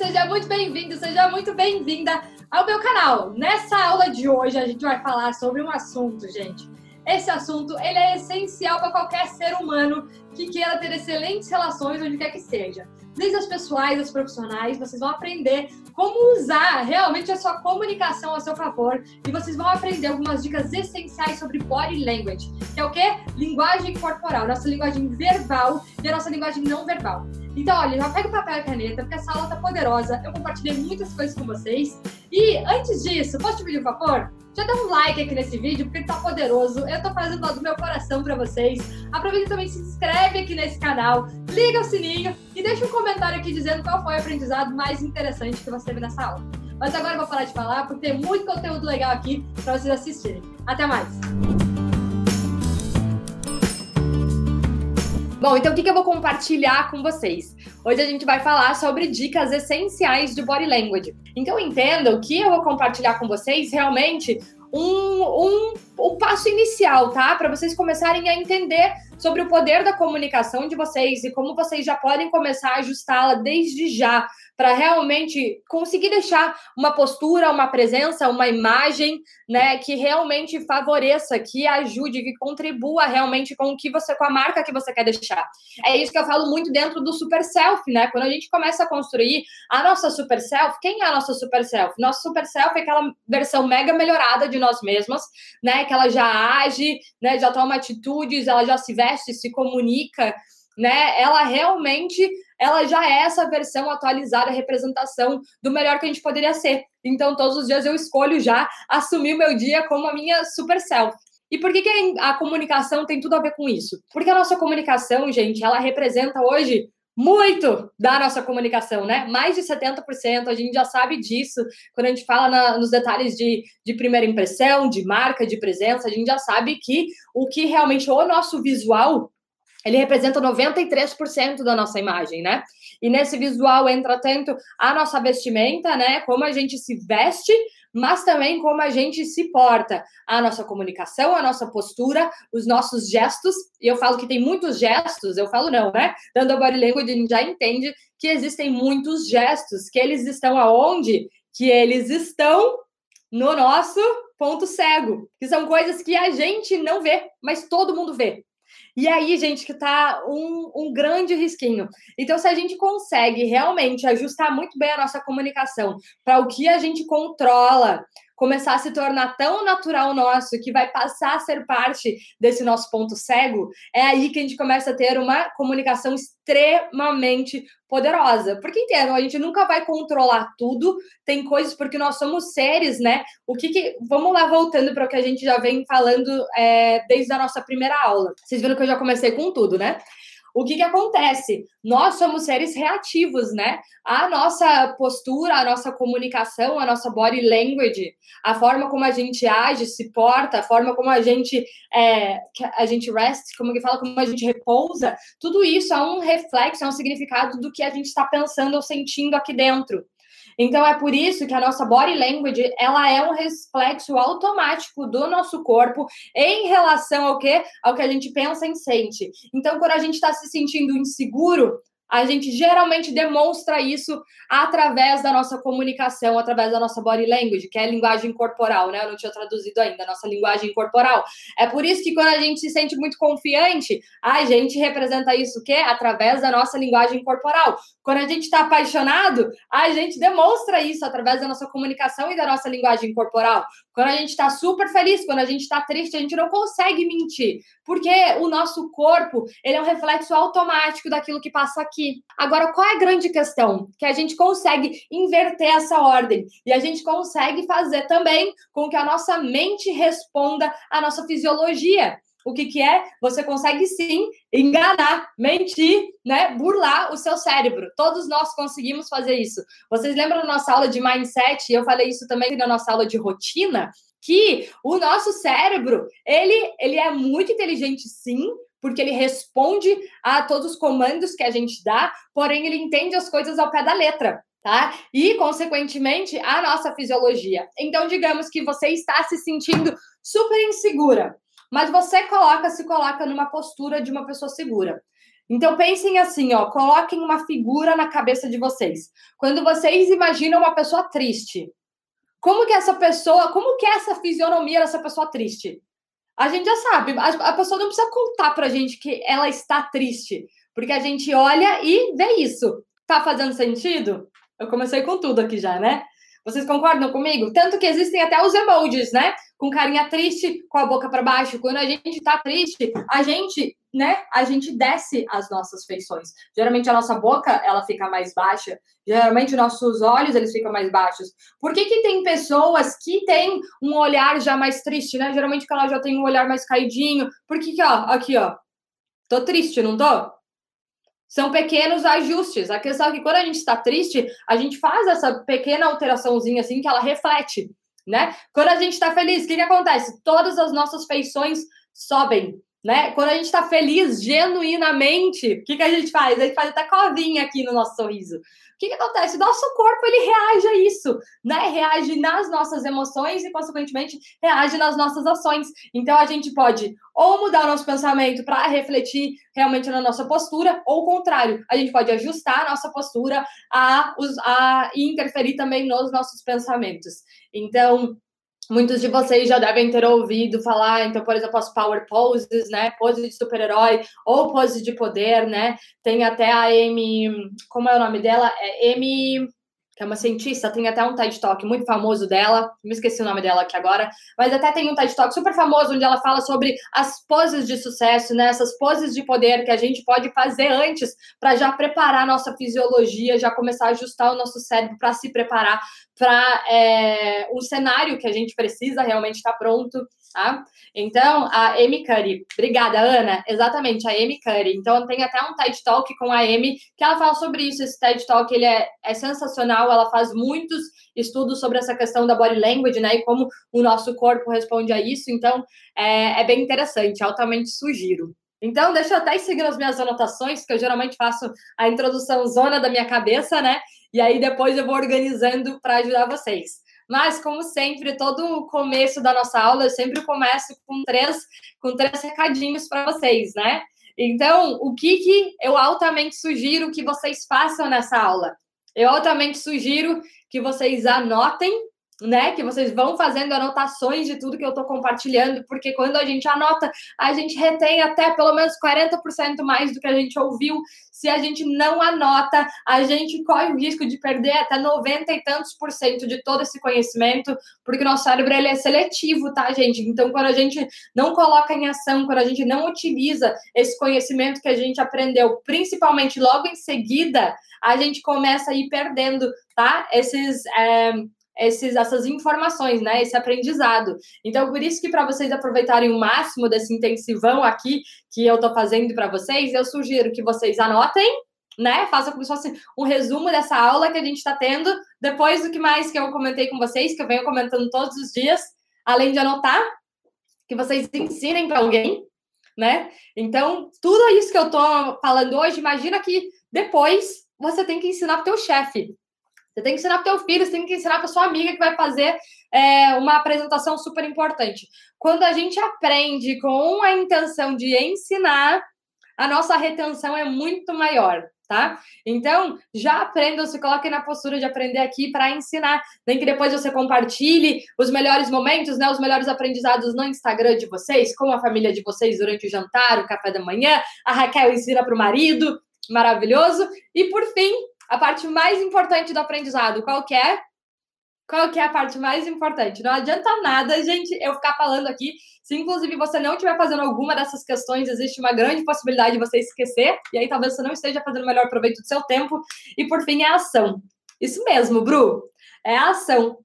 seja muito bem-vindo, seja muito bem-vinda ao meu canal. Nessa aula de hoje a gente vai falar sobre um assunto, gente. Esse assunto ele é essencial para qualquer ser humano que queira ter excelentes relações onde quer que seja. Desde as pessoais, as profissionais, vocês vão aprender como usar realmente a sua comunicação a seu favor e vocês vão aprender algumas dicas essenciais sobre body language, que é o quê? Linguagem corporal, nossa linguagem verbal e a nossa linguagem não verbal. Então, olha, já pega o papel e a caneta, porque essa aula tá poderosa. Eu compartilhei muitas coisas com vocês. E antes disso, posso te pedir um favor? Já dá um like aqui nesse vídeo, porque ele tá poderoso. Eu tô fazendo do meu coração para vocês. Aproveita também, se inscreve aqui nesse canal, liga o sininho e deixa um comentário aqui dizendo qual foi o aprendizado mais interessante que você viu nessa aula. Mas agora eu vou parar de falar, porque tem muito conteúdo legal aqui para vocês assistirem. Até mais! Bom, então o que, eu vou compartilhar com vocês? Hoje a gente vai falar sobre dicas essenciais de body language. Então entendam que eu vou compartilhar com vocês realmente um, um, um passo inicial, tá? Para vocês começarem a entender sobre o poder da comunicação de vocês e como vocês já podem começar a ajustá-la desde já para realmente conseguir deixar uma postura, uma presença, uma imagem, né, que realmente favoreça, que ajude, que contribua realmente com o que você com a marca que você quer deixar. É isso que eu falo muito dentro do super self, né? Quando a gente começa a construir a nossa super self, quem é a nossa super self? Nossa super self é aquela versão mega melhorada de nós mesmos, né, que ela já age, né, já toma atitudes, ela já se veste, se comunica, né? Ela realmente, ela já é essa versão atualizada, representação do melhor que a gente poderia ser. Então, todos os dias eu escolho já assumir o meu dia como a minha super self. E por que, que a comunicação tem tudo a ver com isso? Porque a nossa comunicação, gente, ela representa hoje muito da nossa comunicação, né? Mais de 70%, a gente já sabe disso. Quando a gente fala na, nos detalhes de, de primeira impressão, de marca, de presença, a gente já sabe que o que realmente o nosso visual ele representa 93% da nossa imagem, né? E nesse visual entra tanto a nossa vestimenta, né? Como a gente se veste, mas também como a gente se porta, a nossa comunicação, a nossa postura, os nossos gestos. E eu falo que tem muitos gestos, eu falo não, né? Dando a body language, já entende que existem muitos gestos, que eles estão aonde? Que eles estão no nosso ponto cego, que são coisas que a gente não vê, mas todo mundo vê. E aí, gente, que tá um, um grande risquinho. Então, se a gente consegue realmente ajustar muito bem a nossa comunicação para o que a gente controla, começar a se tornar tão natural nosso que vai passar a ser parte desse nosso ponto cego, é aí que a gente começa a ter uma comunicação extremamente poderosa. Porque entendam, a gente nunca vai controlar tudo, tem coisas porque nós somos seres, né? O que que. Vamos lá voltando para o que a gente já vem falando é, desde a nossa primeira aula. Vocês viram que eu já comecei com tudo, né? O que, que acontece? Nós somos seres reativos, né? A nossa postura, a nossa comunicação, a nossa body language, a forma como a gente age, se porta, a forma como a gente é, a gente rest, como que fala, como a gente repousa, tudo isso é um reflexo, é um significado do que a gente está pensando ou sentindo aqui dentro. Então é por isso que a nossa body language, ela é um reflexo automático do nosso corpo em relação ao que ao que a gente pensa e sente. Então quando a gente está se sentindo inseguro, a gente geralmente demonstra isso através da nossa comunicação, através da nossa body language, que é linguagem corporal, né? Eu não tinha traduzido ainda, nossa linguagem corporal. É por isso que quando a gente se sente muito confiante, a gente representa isso o quê? Através da nossa linguagem corporal. Quando a gente está apaixonado, a gente demonstra isso através da nossa comunicação e da nossa linguagem corporal. Quando a gente está super feliz, quando a gente está triste, a gente não consegue mentir, porque o nosso corpo ele é um reflexo automático daquilo que passa aqui. Agora, qual é a grande questão? Que a gente consegue inverter essa ordem e a gente consegue fazer também com que a nossa mente responda à nossa fisiologia. O que, que é? Você consegue sim enganar, mentir, né? Burlar o seu cérebro. Todos nós conseguimos fazer isso. Vocês lembram da nossa aula de mindset? Eu falei isso também na nossa aula de rotina, que o nosso cérebro, ele, ele é muito inteligente sim, porque ele responde a todos os comandos que a gente dá, porém ele entende as coisas ao pé da letra. Tá? E, consequentemente, a nossa fisiologia. Então, digamos que você está se sentindo super insegura mas você coloca, se coloca numa postura de uma pessoa segura. Então pensem assim, ó, coloquem uma figura na cabeça de vocês. Quando vocês imaginam uma pessoa triste, como que essa pessoa, como que é essa fisionomia dessa pessoa triste? A gente já sabe, a, pessoa não precisa contar pra gente que ela está triste, porque a gente olha e vê isso. Tá fazendo sentido? Eu comecei com tudo aqui já, né? Vocês concordam comigo? Tanto que existem até os emojis, né? Com carinha triste, com a boca para baixo. Quando a gente tá triste, a gente, né? A gente desce as nossas feições. Geralmente a nossa boca, ela fica mais baixa. Geralmente nossos olhos, eles ficam mais baixos. Por que que tem pessoas que têm um olhar já mais triste, né? Geralmente que ela já tem um olhar mais caidinho. Por que que, ó, aqui, ó. Tô triste, não tô? São pequenos ajustes. A questão é que quando a gente está triste, a gente faz essa pequena alteraçãozinha assim que ela reflete, né? Quando a gente está feliz, o que, que acontece? Todas as nossas feições sobem, né? Quando a gente está feliz genuinamente, o que, que a gente faz? A gente faz até covinha aqui no nosso sorriso que, que acontece? O nosso corpo ele reage a isso, né? Reage nas nossas emoções e, consequentemente, reage nas nossas ações. Então, a gente pode ou mudar o nosso pensamento para refletir realmente na nossa postura, ou o contrário, a gente pode ajustar a nossa postura a, a interferir também nos nossos pensamentos. Então, Muitos de vocês já devem ter ouvido falar, então, por exemplo, as power poses, né? Pose de super-herói ou pose de poder, né? Tem até a Amy, como é o nome dela? É Amy que é uma cientista, tem até um TED Talk muito famoso dela, me esqueci o nome dela aqui agora, mas até tem um TED Talk super famoso onde ela fala sobre as poses de sucesso, né? Essas poses de poder que a gente pode fazer antes para já preparar a nossa fisiologia, já começar a ajustar o nosso cérebro para se preparar para é, um cenário que a gente precisa realmente estar tá pronto tá? Então, a Amy Curry. Obrigada, Ana. Exatamente, a Amy Curry. Então, tem até um TED Talk com a Amy que ela fala sobre isso. Esse TED Talk, ele é, é sensacional. Ela faz muitos estudos sobre essa questão da body language, né? E como o nosso corpo responde a isso. Então, é, é bem interessante. Altamente sugiro. Então, deixa eu até seguir as minhas anotações, que eu geralmente faço a introdução zona da minha cabeça, né? E aí depois eu vou organizando para ajudar vocês. Mas, como sempre, todo o começo da nossa aula, eu sempre começo com três, com três recadinhos para vocês, né? Então, o que, que eu altamente sugiro que vocês façam nessa aula? Eu altamente sugiro que vocês anotem né? Que vocês vão fazendo anotações de tudo que eu estou compartilhando, porque quando a gente anota, a gente retém até pelo menos 40% mais do que a gente ouviu. Se a gente não anota, a gente corre o risco de perder até 90 e tantos por cento de todo esse conhecimento, porque o nosso cérebro ele é seletivo, tá, gente? Então, quando a gente não coloca em ação, quando a gente não utiliza esse conhecimento que a gente aprendeu, principalmente logo em seguida, a gente começa a ir perdendo, tá? Esses. É esses, essas informações, né? Esse aprendizado. Então, por isso que para vocês aproveitarem o máximo desse intensivão aqui que eu estou fazendo para vocês, eu sugiro que vocês anotem, né? Façam como se fosse um resumo dessa aula que a gente está tendo, depois do que mais que eu comentei com vocês, que eu venho comentando todos os dias, além de anotar, que vocês ensinem para alguém, né? Então, tudo isso que eu estou falando hoje, imagina que depois você tem que ensinar para o teu chefe. Você tem que ensinar para o teu filho, você tem que ensinar para sua amiga que vai fazer é, uma apresentação super importante. Quando a gente aprende com a intenção de ensinar, a nossa retenção é muito maior, tá? Então, já aprendam, se coloquem na postura de aprender aqui para ensinar. Nem que depois você compartilhe os melhores momentos, né? Os melhores aprendizados no Instagram de vocês, com a família de vocês durante o jantar, o café da manhã. A Raquel ensina para o marido, maravilhoso. E por fim, a parte mais importante do aprendizado, qual que é? Qual que é a parte mais importante? Não adianta nada, gente, eu ficar falando aqui. Se inclusive você não estiver fazendo alguma dessas questões, existe uma grande possibilidade de você esquecer, e aí talvez você não esteja fazendo o melhor proveito do seu tempo. E por fim, é a ação. Isso mesmo, Bru. É a ação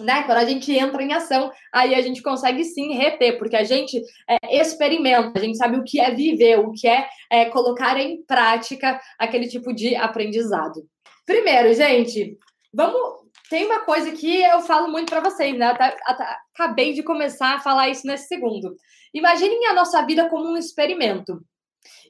né? Quando a gente entra em ação, aí a gente consegue sim reter, porque a gente é, experimenta, a gente sabe o que é viver, o que é, é colocar em prática aquele tipo de aprendizado. Primeiro, gente, vamos. Tem uma coisa que eu falo muito para vocês, né? Até, até, acabei de começar a falar isso nesse segundo. Imaginem a nossa vida como um experimento.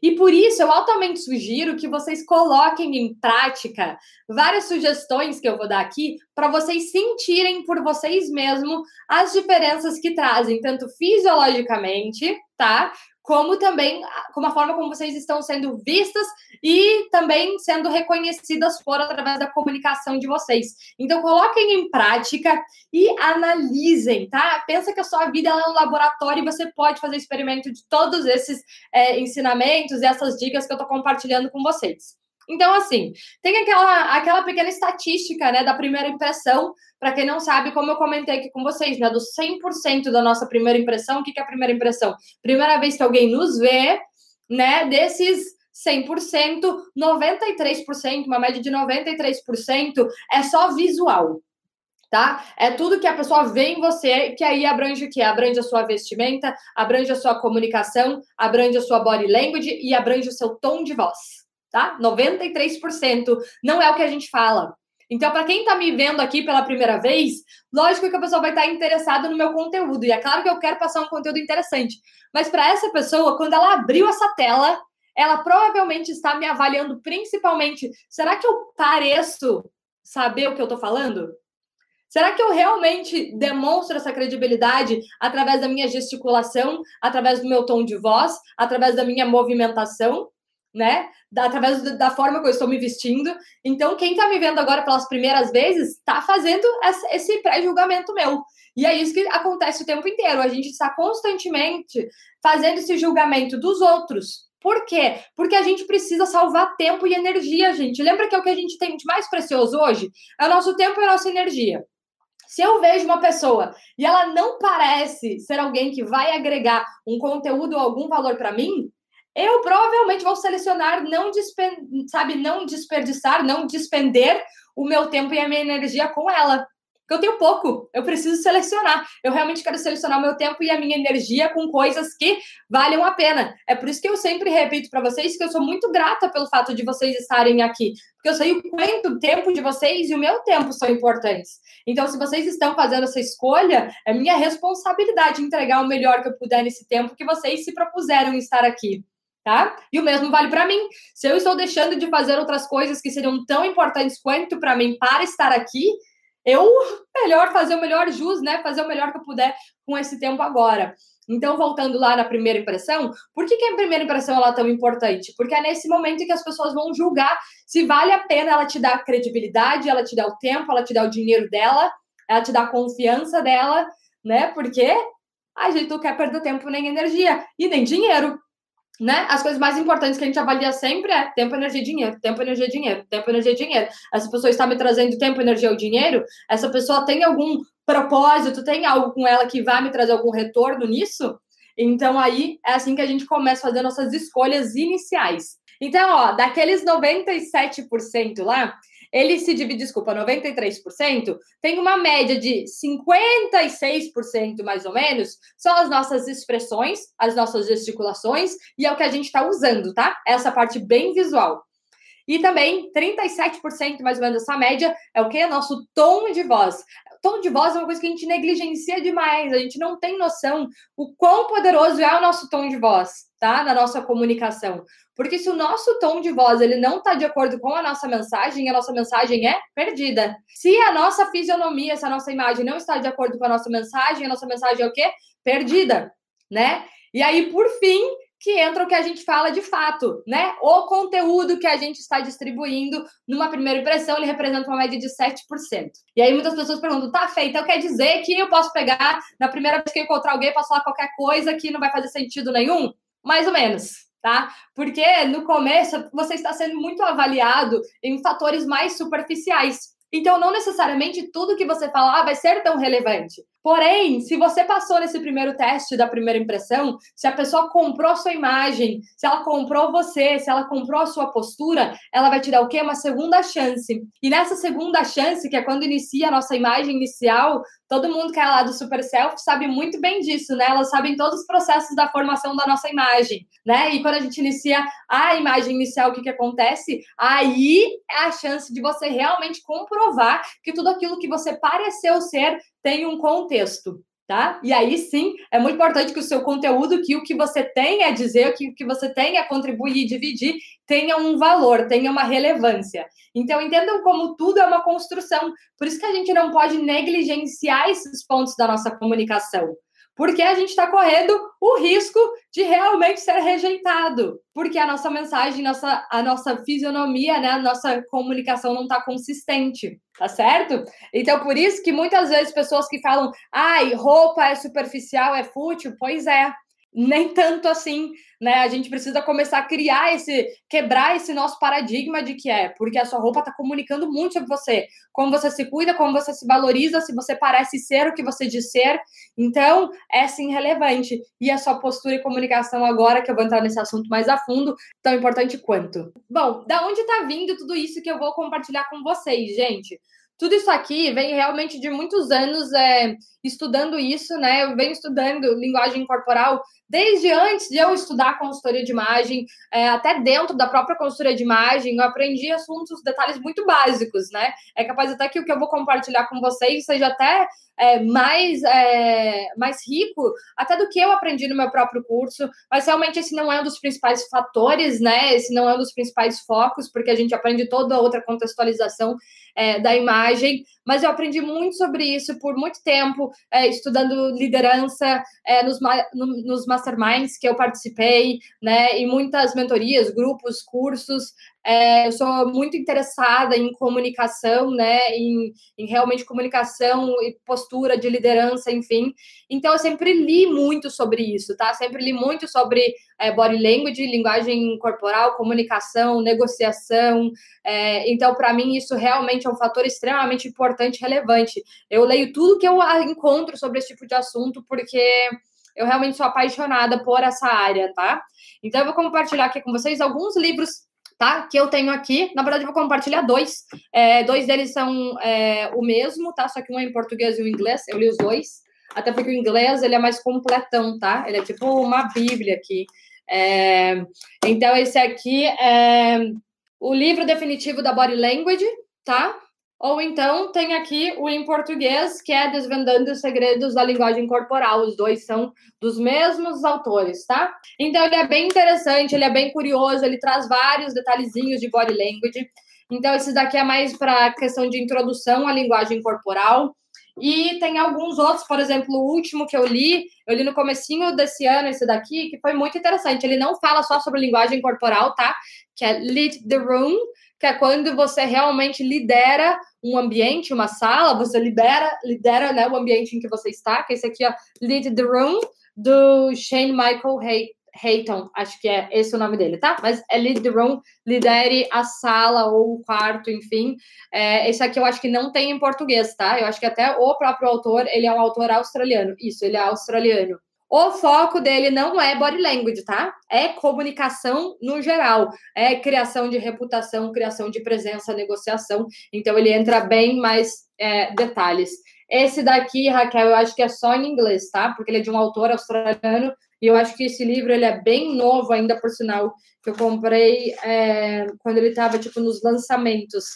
E por isso eu altamente sugiro que vocês coloquem em prática várias sugestões que eu vou dar aqui para vocês sentirem por vocês mesmos as diferenças que trazem, tanto fisiologicamente, tá? Como também como a forma como vocês estão sendo vistas e também sendo reconhecidas por através da comunicação de vocês. Então coloquem em prática e analisem, tá? Pensa que a sua vida é um laboratório e você pode fazer experimento de todos esses é, ensinamentos e essas dicas que eu estou compartilhando com vocês. Então, assim, tem aquela, aquela pequena estatística, né, da primeira impressão, para quem não sabe, como eu comentei aqui com vocês, né, dos 100% da nossa primeira impressão, o que, que é a primeira impressão? Primeira vez que alguém nos vê, né, desses 100%, 93%, uma média de 93% é só visual, tá? É tudo que a pessoa vê em você, que aí abrange o que? Abrange a sua vestimenta, abrange a sua comunicação, abrange a sua body language e abrange o seu tom de voz tá? 93% não é o que a gente fala. Então, para quem está me vendo aqui pela primeira vez, lógico que a pessoa vai estar tá interessada no meu conteúdo. E é claro que eu quero passar um conteúdo interessante. Mas para essa pessoa, quando ela abriu essa tela, ela provavelmente está me avaliando principalmente. Será que eu pareço saber o que eu estou falando? Será que eu realmente demonstro essa credibilidade através da minha gesticulação, através do meu tom de voz, através da minha movimentação? Né? Através da forma que eu estou me vestindo. Então, quem está me vendo agora pelas primeiras vezes está fazendo esse pré-julgamento meu. E é isso que acontece o tempo inteiro. A gente está constantemente fazendo esse julgamento dos outros. Por quê? Porque a gente precisa salvar tempo e energia, gente. Lembra que é o que a gente tem de mais precioso hoje? É o nosso tempo e a nossa energia. Se eu vejo uma pessoa e ela não parece ser alguém que vai agregar um conteúdo ou algum valor para mim, eu provavelmente vou selecionar não, sabe, não desperdiçar, não despender o meu tempo e a minha energia com ela. Porque eu tenho pouco, eu preciso selecionar. Eu realmente quero selecionar o meu tempo e a minha energia com coisas que valham a pena. É por isso que eu sempre repito para vocês que eu sou muito grata pelo fato de vocês estarem aqui. Porque eu sei o quanto o tempo de vocês e o meu tempo são importantes. Então, se vocês estão fazendo essa escolha, é minha responsabilidade entregar o melhor que eu puder nesse tempo que vocês se propuseram estar aqui tá? E o mesmo vale para mim. Se eu estou deixando de fazer outras coisas que seriam tão importantes quanto para mim para estar aqui, eu melhor fazer o melhor jus, né? Fazer o melhor que eu puder com esse tempo agora. Então, voltando lá na primeira impressão, por que, que a primeira impressão ela é tão importante? Porque é nesse momento que as pessoas vão julgar se vale a pena ela te dar credibilidade, ela te dá o tempo, ela te dá o dinheiro dela, ela te dá a confiança dela, né? Porque a gente não quer perder tempo nem energia e nem dinheiro né? As coisas mais importantes que a gente avalia sempre é tempo, energia e dinheiro, tempo, energia e dinheiro, tempo, energia e dinheiro. Essa pessoa está me trazendo tempo, energia ou dinheiro? Essa pessoa tem algum propósito, tem algo com ela que vai me trazer algum retorno nisso? Então aí é assim que a gente começa a fazer nossas escolhas iniciais. Então, ó, daqueles 97% lá, ele se divide, desculpa, 93%, tem uma média de 56% mais ou menos, são as nossas expressões, as nossas gesticulações, e é o que a gente está usando, tá? Essa parte bem visual. E também 37% mais ou menos dessa média é o que? É nosso tom de voz. Tom de voz é uma coisa que a gente negligencia demais, a gente não tem noção o quão poderoso é o nosso tom de voz, tá? Na nossa comunicação. Porque se o nosso tom de voz ele não está de acordo com a nossa mensagem, a nossa mensagem é perdida. Se a nossa fisionomia, se a nossa imagem não está de acordo com a nossa mensagem, a nossa mensagem é o quê? Perdida, né? E aí, por fim, que entra o que a gente fala de fato, né? O conteúdo que a gente está distribuindo numa primeira impressão, ele representa uma média de 7%. E aí muitas pessoas perguntam, tá feito, então quer dizer que eu posso pegar, na primeira vez que eu encontrar alguém, posso falar qualquer coisa que não vai fazer sentido nenhum? Mais ou menos tá? Porque no começo você está sendo muito avaliado em fatores mais superficiais. Então, não necessariamente tudo que você falar vai ser tão relevante. Porém, se você passou nesse primeiro teste da primeira impressão, se a pessoa comprou a sua imagem, se ela comprou você, se ela comprou a sua postura, ela vai te dar o quê? Uma segunda chance. E nessa segunda chance, que é quando inicia a nossa imagem inicial, todo mundo que é lá do Super Self sabe muito bem disso, né? Elas sabem todos os processos da formação da nossa imagem, né? E quando a gente inicia a imagem inicial, o que, que acontece? Aí é a chance de você realmente comprovar que tudo aquilo que você pareceu ser tem um contexto, tá? E aí sim, é muito importante que o seu conteúdo, que o que você tem a dizer, que o que você tem a contribuir e dividir, tenha um valor, tenha uma relevância. Então, entendam como tudo é uma construção. Por isso que a gente não pode negligenciar esses pontos da nossa comunicação. Porque a gente está correndo o risco de realmente ser rejeitado, porque a nossa mensagem, nossa, a nossa fisionomia, né, a nossa comunicação não está consistente, tá certo? Então, por isso que muitas vezes pessoas que falam, ai, roupa é superficial, é fútil, pois é, nem tanto assim, né? A gente precisa começar a criar esse, quebrar esse nosso paradigma de que é, porque a sua roupa está comunicando muito sobre você, como você se cuida, como você se valoriza, se você parece ser o que você diz ser. Então, é sim relevante. E a sua postura e comunicação agora, que eu vou entrar nesse assunto mais a fundo, tão importante quanto. Bom, da onde está vindo tudo isso que eu vou compartilhar com vocês, gente? Tudo isso aqui vem realmente de muitos anos é, estudando isso, né? Eu venho estudando linguagem corporal desde antes de eu estudar consultoria de imagem, é, até dentro da própria consultoria de imagem, eu aprendi assuntos, detalhes muito básicos, né? É capaz até que o que eu vou compartilhar com vocês seja até é, mais, é, mais rico, até do que eu aprendi no meu próprio curso, mas realmente esse não é um dos principais fatores, né? Esse não é um dos principais focos, porque a gente aprende toda outra contextualização é, da imagem, mas eu aprendi muito sobre isso por muito tempo, é, estudando liderança é, nos, no, nos masterminds que eu participei, né, e muitas mentorias, grupos, cursos. É, eu sou muito interessada em comunicação, né, em, em, realmente comunicação e postura de liderança, enfim. Então, eu sempre li muito sobre isso, tá? Sempre li muito sobre é, body language, linguagem corporal, comunicação, negociação. É, então, para mim, isso realmente é um fator extremamente importante relevante. Eu leio tudo que eu encontro sobre esse tipo de assunto, porque eu realmente sou apaixonada por essa área, tá? Então, eu vou compartilhar aqui com vocês alguns livros tá? Que eu tenho aqui. Na verdade, eu vou compartilhar dois. É, dois deles são é, o mesmo, tá? Só que um é em português e um em inglês. Eu li os dois. Até porque o inglês ele é mais completão, tá? Ele é tipo uma bíblia aqui. É, então, esse aqui é o livro definitivo da Body Language, tá? Ou então tem aqui o em português, que é Desvendando os Segredos da Linguagem Corporal. Os dois são dos mesmos autores, tá? Então ele é bem interessante, ele é bem curioso, ele traz vários detalhezinhos de body language. Então esse daqui é mais para questão de introdução à linguagem corporal. E tem alguns outros, por exemplo, o último que eu li, eu li no comecinho desse ano, esse daqui, que foi muito interessante. Ele não fala só sobre linguagem corporal, tá? Que é Lead the Room, que é quando você realmente lidera um ambiente, uma sala, você lidera, lidera né, o ambiente em que você está, que é esse aqui, ó, Lead the Room, do Shane Michael Hay Hayton, acho que é esse o nome dele, tá? Mas é Lead the Room, lidere a sala ou o quarto, enfim. É, esse aqui eu acho que não tem em português, tá? Eu acho que até o próprio autor, ele é um autor australiano. Isso, ele é australiano. O foco dele não é body language, tá? É comunicação no geral, é criação de reputação, criação de presença, negociação. Então ele entra bem mais é, detalhes. Esse daqui, Raquel, eu acho que é só em inglês, tá? Porque ele é de um autor australiano e eu acho que esse livro ele é bem novo ainda, por sinal, que eu comprei é, quando ele estava tipo nos lançamentos.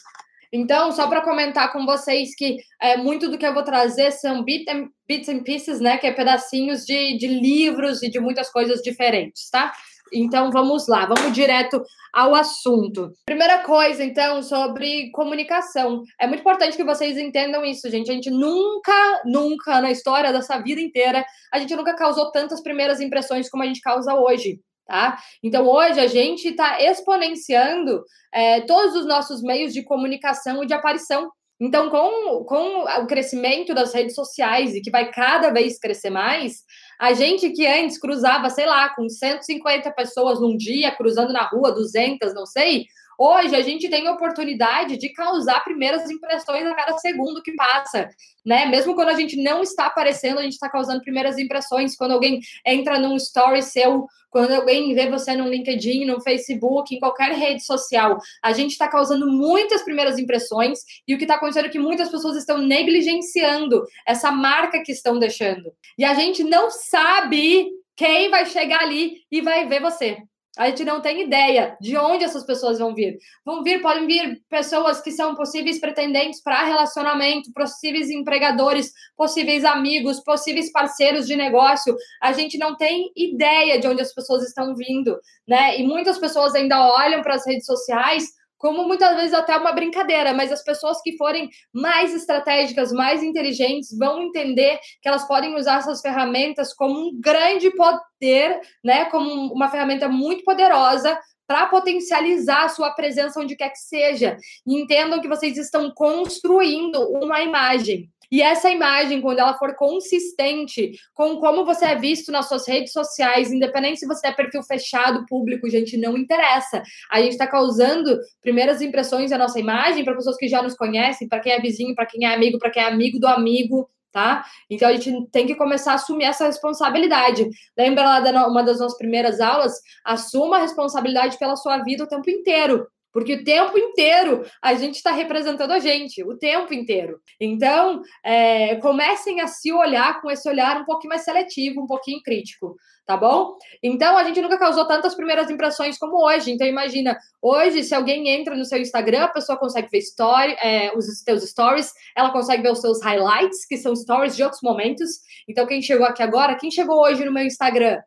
Então, só para comentar com vocês que é, muito do que eu vou trazer são bit and, bits and pieces, né? Que é pedacinhos de, de livros e de muitas coisas diferentes, tá? Então, vamos lá, vamos direto ao assunto. Primeira coisa, então, sobre comunicação. É muito importante que vocês entendam isso, gente. A gente nunca, nunca, na história dessa vida inteira, a gente nunca causou tantas primeiras impressões como a gente causa hoje tá? Então hoje a gente está exponenciando é, todos os nossos meios de comunicação e de aparição. Então, com, com o crescimento das redes sociais e que vai cada vez crescer mais, a gente que antes cruzava, sei lá, com 150 pessoas num dia, cruzando na rua, 200, não sei, Hoje a gente tem a oportunidade de causar primeiras impressões a cada segundo que passa, né? Mesmo quando a gente não está aparecendo, a gente está causando primeiras impressões. Quando alguém entra num story seu, quando alguém vê você no LinkedIn, no Facebook, em qualquer rede social, a gente está causando muitas primeiras impressões e o que está acontecendo é que muitas pessoas estão negligenciando essa marca que estão deixando. E a gente não sabe quem vai chegar ali e vai ver você. A gente não tem ideia de onde essas pessoas vão vir. Vão vir, podem vir pessoas que são possíveis pretendentes para relacionamento, possíveis empregadores, possíveis amigos, possíveis parceiros de negócio. A gente não tem ideia de onde as pessoas estão vindo, né? E muitas pessoas ainda olham para as redes sociais como muitas vezes até uma brincadeira, mas as pessoas que forem mais estratégicas, mais inteligentes, vão entender que elas podem usar essas ferramentas como um grande poder, né? Como uma ferramenta muito poderosa para potencializar a sua presença onde quer que seja. Entendam que vocês estão construindo uma imagem. E essa imagem, quando ela for consistente com como você é visto nas suas redes sociais, independente se você é perfil fechado, público, gente, não interessa. A gente está causando primeiras impressões da nossa imagem para pessoas que já nos conhecem, para quem é vizinho, para quem é amigo, para quem é amigo do amigo tá? Então a gente tem que começar a assumir essa responsabilidade. Lembra lá de uma das nossas primeiras aulas? Assuma a responsabilidade pela sua vida o tempo inteiro. Porque o tempo inteiro a gente está representando a gente, o tempo inteiro. Então, é, comecem a se olhar com esse olhar um pouquinho mais seletivo, um pouquinho crítico, tá bom? Então, a gente nunca causou tantas primeiras impressões como hoje. Então, imagina, hoje, se alguém entra no seu Instagram, a pessoa consegue ver story, é, os seus stories, ela consegue ver os seus highlights, que são stories de outros momentos. Então, quem chegou aqui agora, quem chegou hoje no meu Instagram,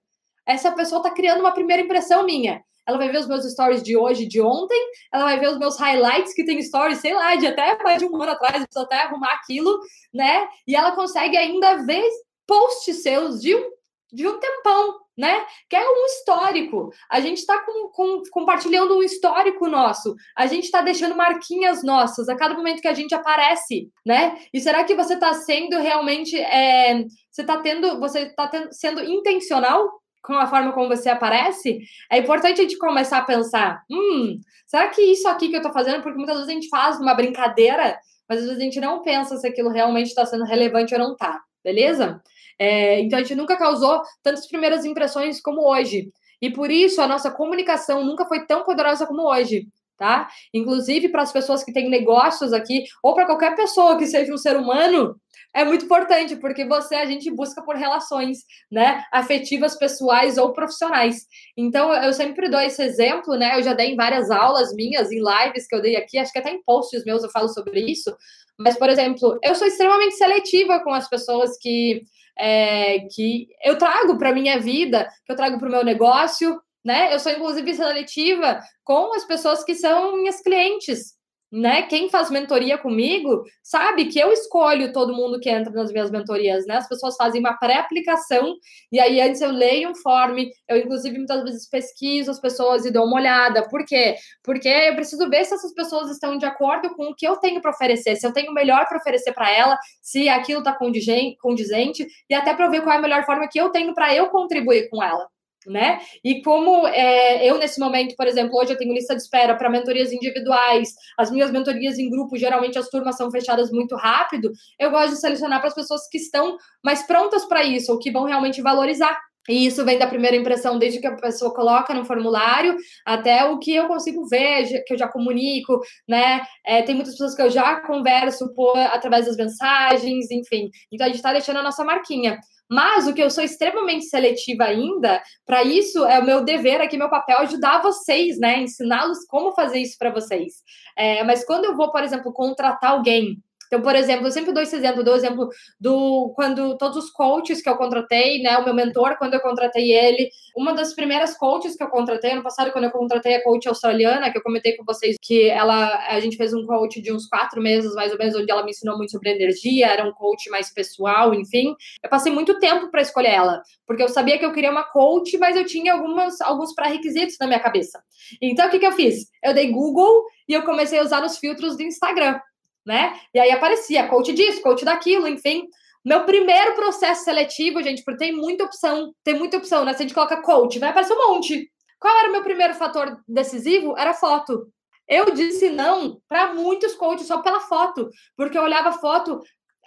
essa pessoa está criando uma primeira impressão minha ela vai ver os meus stories de hoje, de ontem, ela vai ver os meus highlights que tem stories, sei lá, de até mais de um ano atrás, precisa até arrumar aquilo, né? E ela consegue ainda ver posts seus de um, de um tempão, né? Que é um histórico. A gente está com, com, compartilhando um histórico nosso. A gente está deixando marquinhas nossas a cada momento que a gente aparece, né? E será que você está sendo realmente. É, você está tendo. Você está sendo intencional com a forma como você aparece, é importante a gente começar a pensar: hum, será que isso aqui que eu estou fazendo? Porque muitas vezes a gente faz uma brincadeira, mas às vezes a gente não pensa se aquilo realmente está sendo relevante ou não está, beleza? É, então a gente nunca causou tantas primeiras impressões como hoje. E por isso a nossa comunicação nunca foi tão poderosa como hoje tá? Inclusive para as pessoas que têm negócios aqui, ou para qualquer pessoa que seja um ser humano, é muito importante, porque você a gente busca por relações, né, afetivas, pessoais ou profissionais. Então, eu sempre dou esse exemplo, né? Eu já dei em várias aulas minhas, em lives que eu dei aqui, acho que até em posts meus eu falo sobre isso. Mas, por exemplo, eu sou extremamente seletiva com as pessoas que, é, que eu trago para minha vida, que eu trago para o meu negócio, né? Eu sou, inclusive, seletiva com as pessoas que são minhas clientes, né? Quem faz mentoria comigo sabe que eu escolho todo mundo que entra nas minhas mentorias, né? As pessoas fazem uma pré-aplicação e aí antes eu leio um form, eu inclusive muitas vezes pesquiso as pessoas e dou uma olhada. Por quê? Porque eu preciso ver se essas pessoas estão de acordo com o que eu tenho para oferecer, se eu tenho o melhor para oferecer para ela, se aquilo está condizente e até para ver qual é a melhor forma que eu tenho para eu contribuir com ela né? E como é, eu, nesse momento, por exemplo, hoje eu tenho lista de espera para mentorias individuais, as minhas mentorias em grupo, geralmente as turmas são fechadas muito rápido, eu gosto de selecionar para as pessoas que estão mais prontas para isso, ou que vão realmente valorizar. E isso vem da primeira impressão, desde que a pessoa coloca no formulário até o que eu consigo ver, que eu já comunico, né? É, tem muitas pessoas que eu já converso por, através das mensagens, enfim. Então a gente está deixando a nossa marquinha. Mas o que eu sou extremamente seletiva ainda, para isso é o meu dever aqui, meu papel, ajudar vocês, né? Ensiná-los como fazer isso para vocês. É, mas quando eu vou, por exemplo, contratar alguém então, por exemplo, eu sempre dou esse exemplo, dou exemplo do quando todos os coaches que eu contratei, né, o meu mentor, quando eu contratei ele, uma das primeiras coaches que eu contratei ano passado, quando eu contratei a coach australiana, que eu comentei com vocês que ela, a gente fez um coach de uns quatro meses, mais ou menos, onde ela me ensinou muito sobre energia, era um coach mais pessoal, enfim. Eu passei muito tempo para escolher ela, porque eu sabia que eu queria uma coach, mas eu tinha algumas, alguns pré-requisitos na minha cabeça. Então, o que, que eu fiz? Eu dei Google e eu comecei a usar os filtros do Instagram né? E aí aparecia coach disso, coach daquilo, enfim. Meu primeiro processo seletivo, gente, porque tem muita opção, tem muita opção, né? Se a gente coloca coach, vai aparecer um monte. Qual era o meu primeiro fator decisivo? Era foto. Eu disse não para muitos coaches só pela foto, porque eu olhava a foto,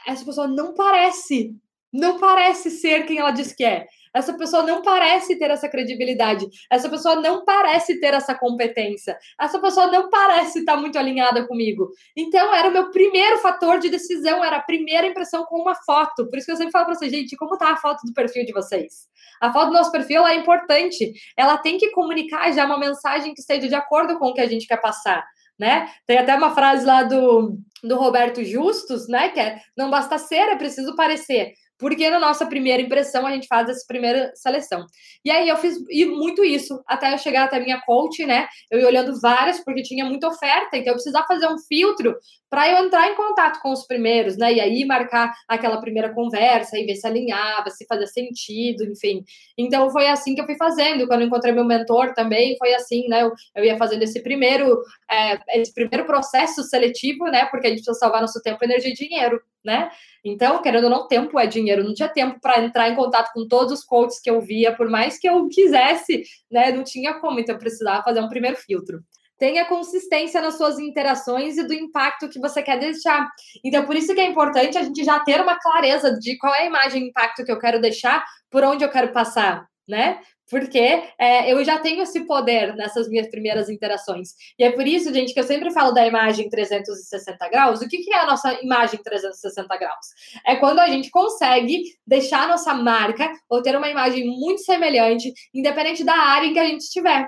essa pessoa não parece, não parece ser quem ela diz que é. Essa pessoa não parece ter essa credibilidade. Essa pessoa não parece ter essa competência. Essa pessoa não parece estar muito alinhada comigo. Então, era o meu primeiro fator de decisão, era a primeira impressão com uma foto. Por isso que eu sempre falo para vocês, gente, como tá a foto do perfil de vocês? A foto do nosso perfil é importante. Ela tem que comunicar já uma mensagem que esteja de acordo com o que a gente quer passar né? Tem até uma frase lá do, do Roberto Justus, né? Que é não basta ser, é preciso parecer. Porque na nossa primeira impressão a gente faz essa primeira seleção. E aí eu fiz muito isso até eu chegar até a minha coach, né? Eu ia olhando várias porque tinha muita oferta, então eu precisava fazer um filtro para eu entrar em contato com os primeiros, né? E aí marcar aquela primeira conversa e ver se alinhava, se fazia sentido, enfim. Então foi assim que eu fui fazendo. Quando eu encontrei meu mentor também, foi assim, né? Eu, eu ia fazendo esse primeiro, é, esse primeiro processo seletivo, né? Porque a gente precisa salvar nosso tempo, energia e dinheiro, né? Então, querendo ou não, tempo é dinheiro. Não tinha tempo para entrar em contato com todos os coaches que eu via, por mais que eu quisesse, né? Não tinha como. Então, eu precisava fazer um primeiro filtro tenha consistência nas suas interações e do impacto que você quer deixar. Então, por isso que é importante a gente já ter uma clareza de qual é a imagem e impacto que eu quero deixar, por onde eu quero passar, né? Porque é, eu já tenho esse poder nessas minhas primeiras interações. E é por isso, gente, que eu sempre falo da imagem 360 graus. O que, que é a nossa imagem 360 graus? É quando a gente consegue deixar a nossa marca ou ter uma imagem muito semelhante, independente da área em que a gente estiver.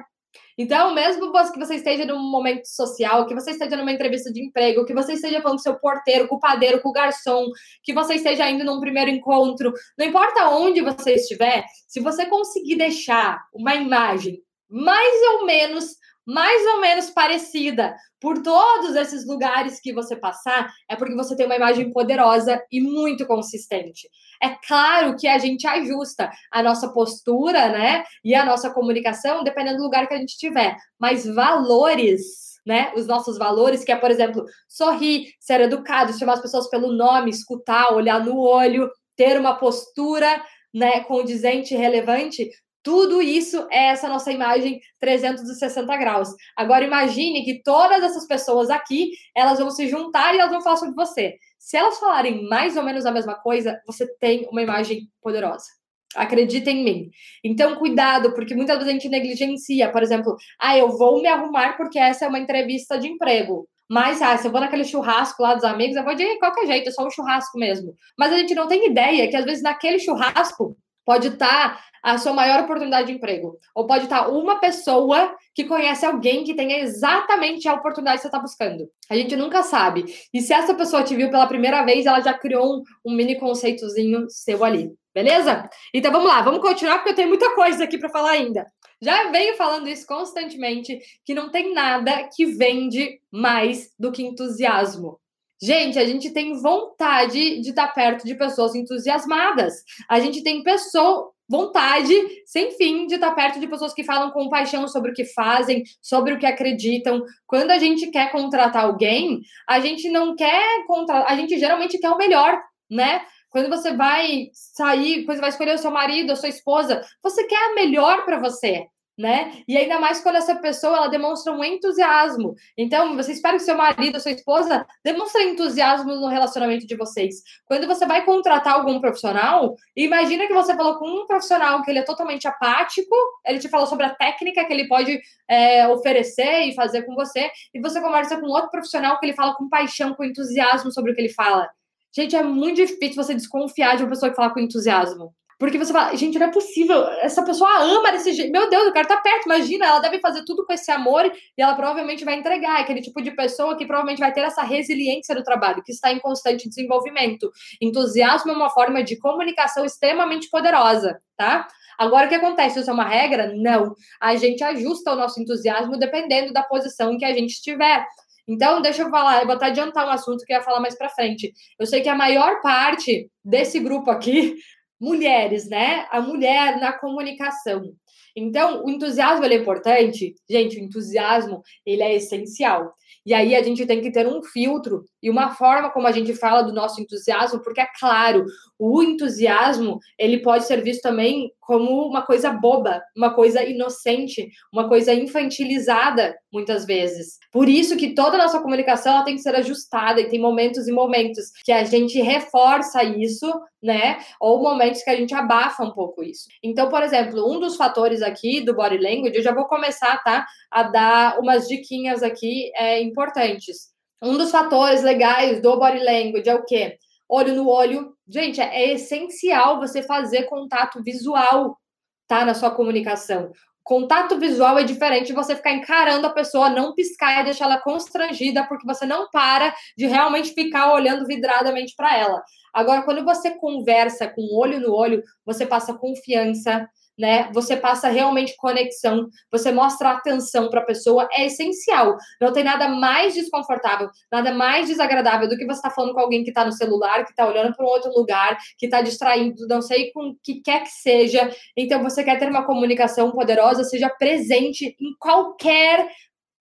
Então, mesmo que você esteja num momento social, que você esteja numa entrevista de emprego, que você esteja falando com seu porteiro, com o padeiro, com o garçom, que você esteja indo num primeiro encontro, não importa onde você estiver, se você conseguir deixar uma imagem mais ou menos mais ou menos parecida por todos esses lugares que você passar, é porque você tem uma imagem poderosa e muito consistente. É claro que a gente ajusta a nossa postura, né, e a nossa comunicação dependendo do lugar que a gente estiver, mas valores né? Os nossos valores, que é, por exemplo, sorrir, ser educado, chamar as pessoas pelo nome, escutar, olhar no olho, ter uma postura, né, condizente e relevante, tudo isso é essa nossa imagem 360 graus. Agora imagine que todas essas pessoas aqui, elas vão se juntar e elas vão falar sobre você. Se elas falarem mais ou menos a mesma coisa, você tem uma imagem poderosa. Acredita em mim. Então, cuidado, porque muitas vezes a gente negligencia. Por exemplo, ah, eu vou me arrumar porque essa é uma entrevista de emprego. Mas, ah, se eu vou naquele churrasco lá dos amigos, eu vou de qualquer jeito, é só um churrasco mesmo. Mas a gente não tem ideia que, às vezes, naquele churrasco, pode estar a sua maior oportunidade de emprego. Ou pode estar uma pessoa que conhece alguém que tenha exatamente a oportunidade que você está buscando. A gente nunca sabe. E se essa pessoa te viu pela primeira vez, ela já criou um, um mini conceitozinho seu ali. Beleza? Então vamos lá, vamos continuar porque eu tenho muita coisa aqui para falar ainda. Já venho falando isso constantemente, que não tem nada que vende mais do que entusiasmo. Gente, a gente tem vontade de estar perto de pessoas entusiasmadas. A gente tem pessoa, vontade sem fim de estar perto de pessoas que falam com paixão sobre o que fazem, sobre o que acreditam. Quando a gente quer contratar alguém, a gente não quer contratar, a gente geralmente quer o melhor, né? Quando você vai sair, quando você vai escolher o seu marido, a sua esposa, você quer a melhor para você né? E ainda mais quando essa pessoa ela demonstra um entusiasmo. Então, você espera que seu marido, sua esposa demonstre entusiasmo no relacionamento de vocês. Quando você vai contratar algum profissional, imagina que você falou com um profissional que ele é totalmente apático, ele te falou sobre a técnica que ele pode é, oferecer e fazer com você, e você conversa com outro profissional que ele fala com paixão, com entusiasmo sobre o que ele fala. Gente, é muito difícil você desconfiar de uma pessoa que fala com entusiasmo. Porque você fala, gente, não é possível. Essa pessoa ama desse jeito. Meu Deus, o cara tá perto, imagina. Ela deve fazer tudo com esse amor e ela provavelmente vai entregar. É aquele tipo de pessoa que provavelmente vai ter essa resiliência no trabalho, que está em constante desenvolvimento. Entusiasmo é uma forma de comunicação extremamente poderosa, tá? Agora, o que acontece? Isso é uma regra? Não. A gente ajusta o nosso entusiasmo dependendo da posição em que a gente estiver. Então, deixa eu falar, eu vou até adiantar um assunto que eu ia falar mais para frente. Eu sei que a maior parte desse grupo aqui mulheres, né? A mulher na comunicação. Então, o entusiasmo é importante. Gente, o entusiasmo, ele é essencial. E aí a gente tem que ter um filtro e uma forma como a gente fala do nosso entusiasmo, porque é claro, o entusiasmo, ele pode ser visto também como uma coisa boba, uma coisa inocente, uma coisa infantilizada muitas vezes. Por isso que toda a nossa comunicação ela tem que ser ajustada e tem momentos e momentos que a gente reforça isso, né? Ou momentos que a gente abafa um pouco isso. Então, por exemplo, um dos fatores aqui do body language, eu já vou começar, tá, a dar umas diquinhas aqui é, importantes. Um dos fatores legais do body language é o quê? Olho no olho. Gente, é essencial você fazer contato visual, tá? Na sua comunicação. Contato visual é diferente de você ficar encarando a pessoa, não piscar e deixar ela constrangida, porque você não para de realmente ficar olhando vidradamente para ela. Agora, quando você conversa com olho no olho, você passa confiança, né? Você passa realmente conexão, você mostra atenção para a pessoa, é essencial. Não tem nada mais desconfortável, nada mais desagradável do que você estar tá falando com alguém que está no celular, que está olhando para um outro lugar, que está distraindo, não sei com o que quer que seja. Então, você quer ter uma comunicação poderosa, seja presente em qualquer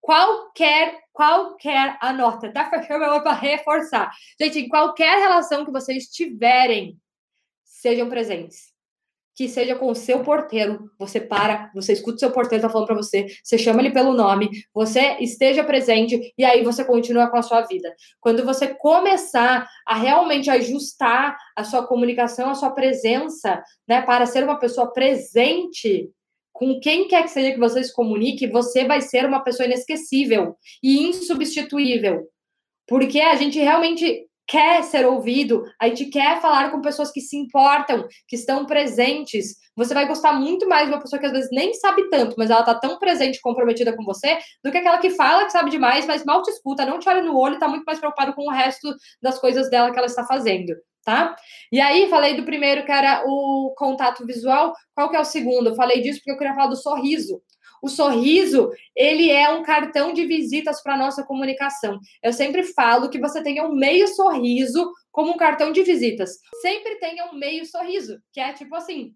qualquer, qualquer, anota, tá para reforçar. Gente, em qualquer relação que vocês tiverem, sejam presentes que seja com o seu porteiro. Você para, você escuta o seu porteiro tá falando para você, você chama ele pelo nome, você esteja presente e aí você continua com a sua vida. Quando você começar a realmente ajustar a sua comunicação, a sua presença, né, para ser uma pessoa presente, com quem quer que seja que você se comunique, você vai ser uma pessoa inesquecível e insubstituível. Porque a gente realmente quer ser ouvido, a gente quer falar com pessoas que se importam, que estão presentes. Você vai gostar muito mais de uma pessoa que às vezes nem sabe tanto, mas ela tá tão presente, comprometida com você, do que aquela que fala que sabe demais, mas mal te escuta, não te olha no olho tá muito mais preocupado com o resto das coisas dela que ela está fazendo, tá? E aí, falei do primeiro, que era o contato visual. Qual que é o segundo? Eu falei disso porque eu queria falar do sorriso. O sorriso, ele é um cartão de visitas para nossa comunicação. Eu sempre falo que você tenha um meio sorriso como um cartão de visitas. Sempre tenha um meio sorriso, que é tipo assim,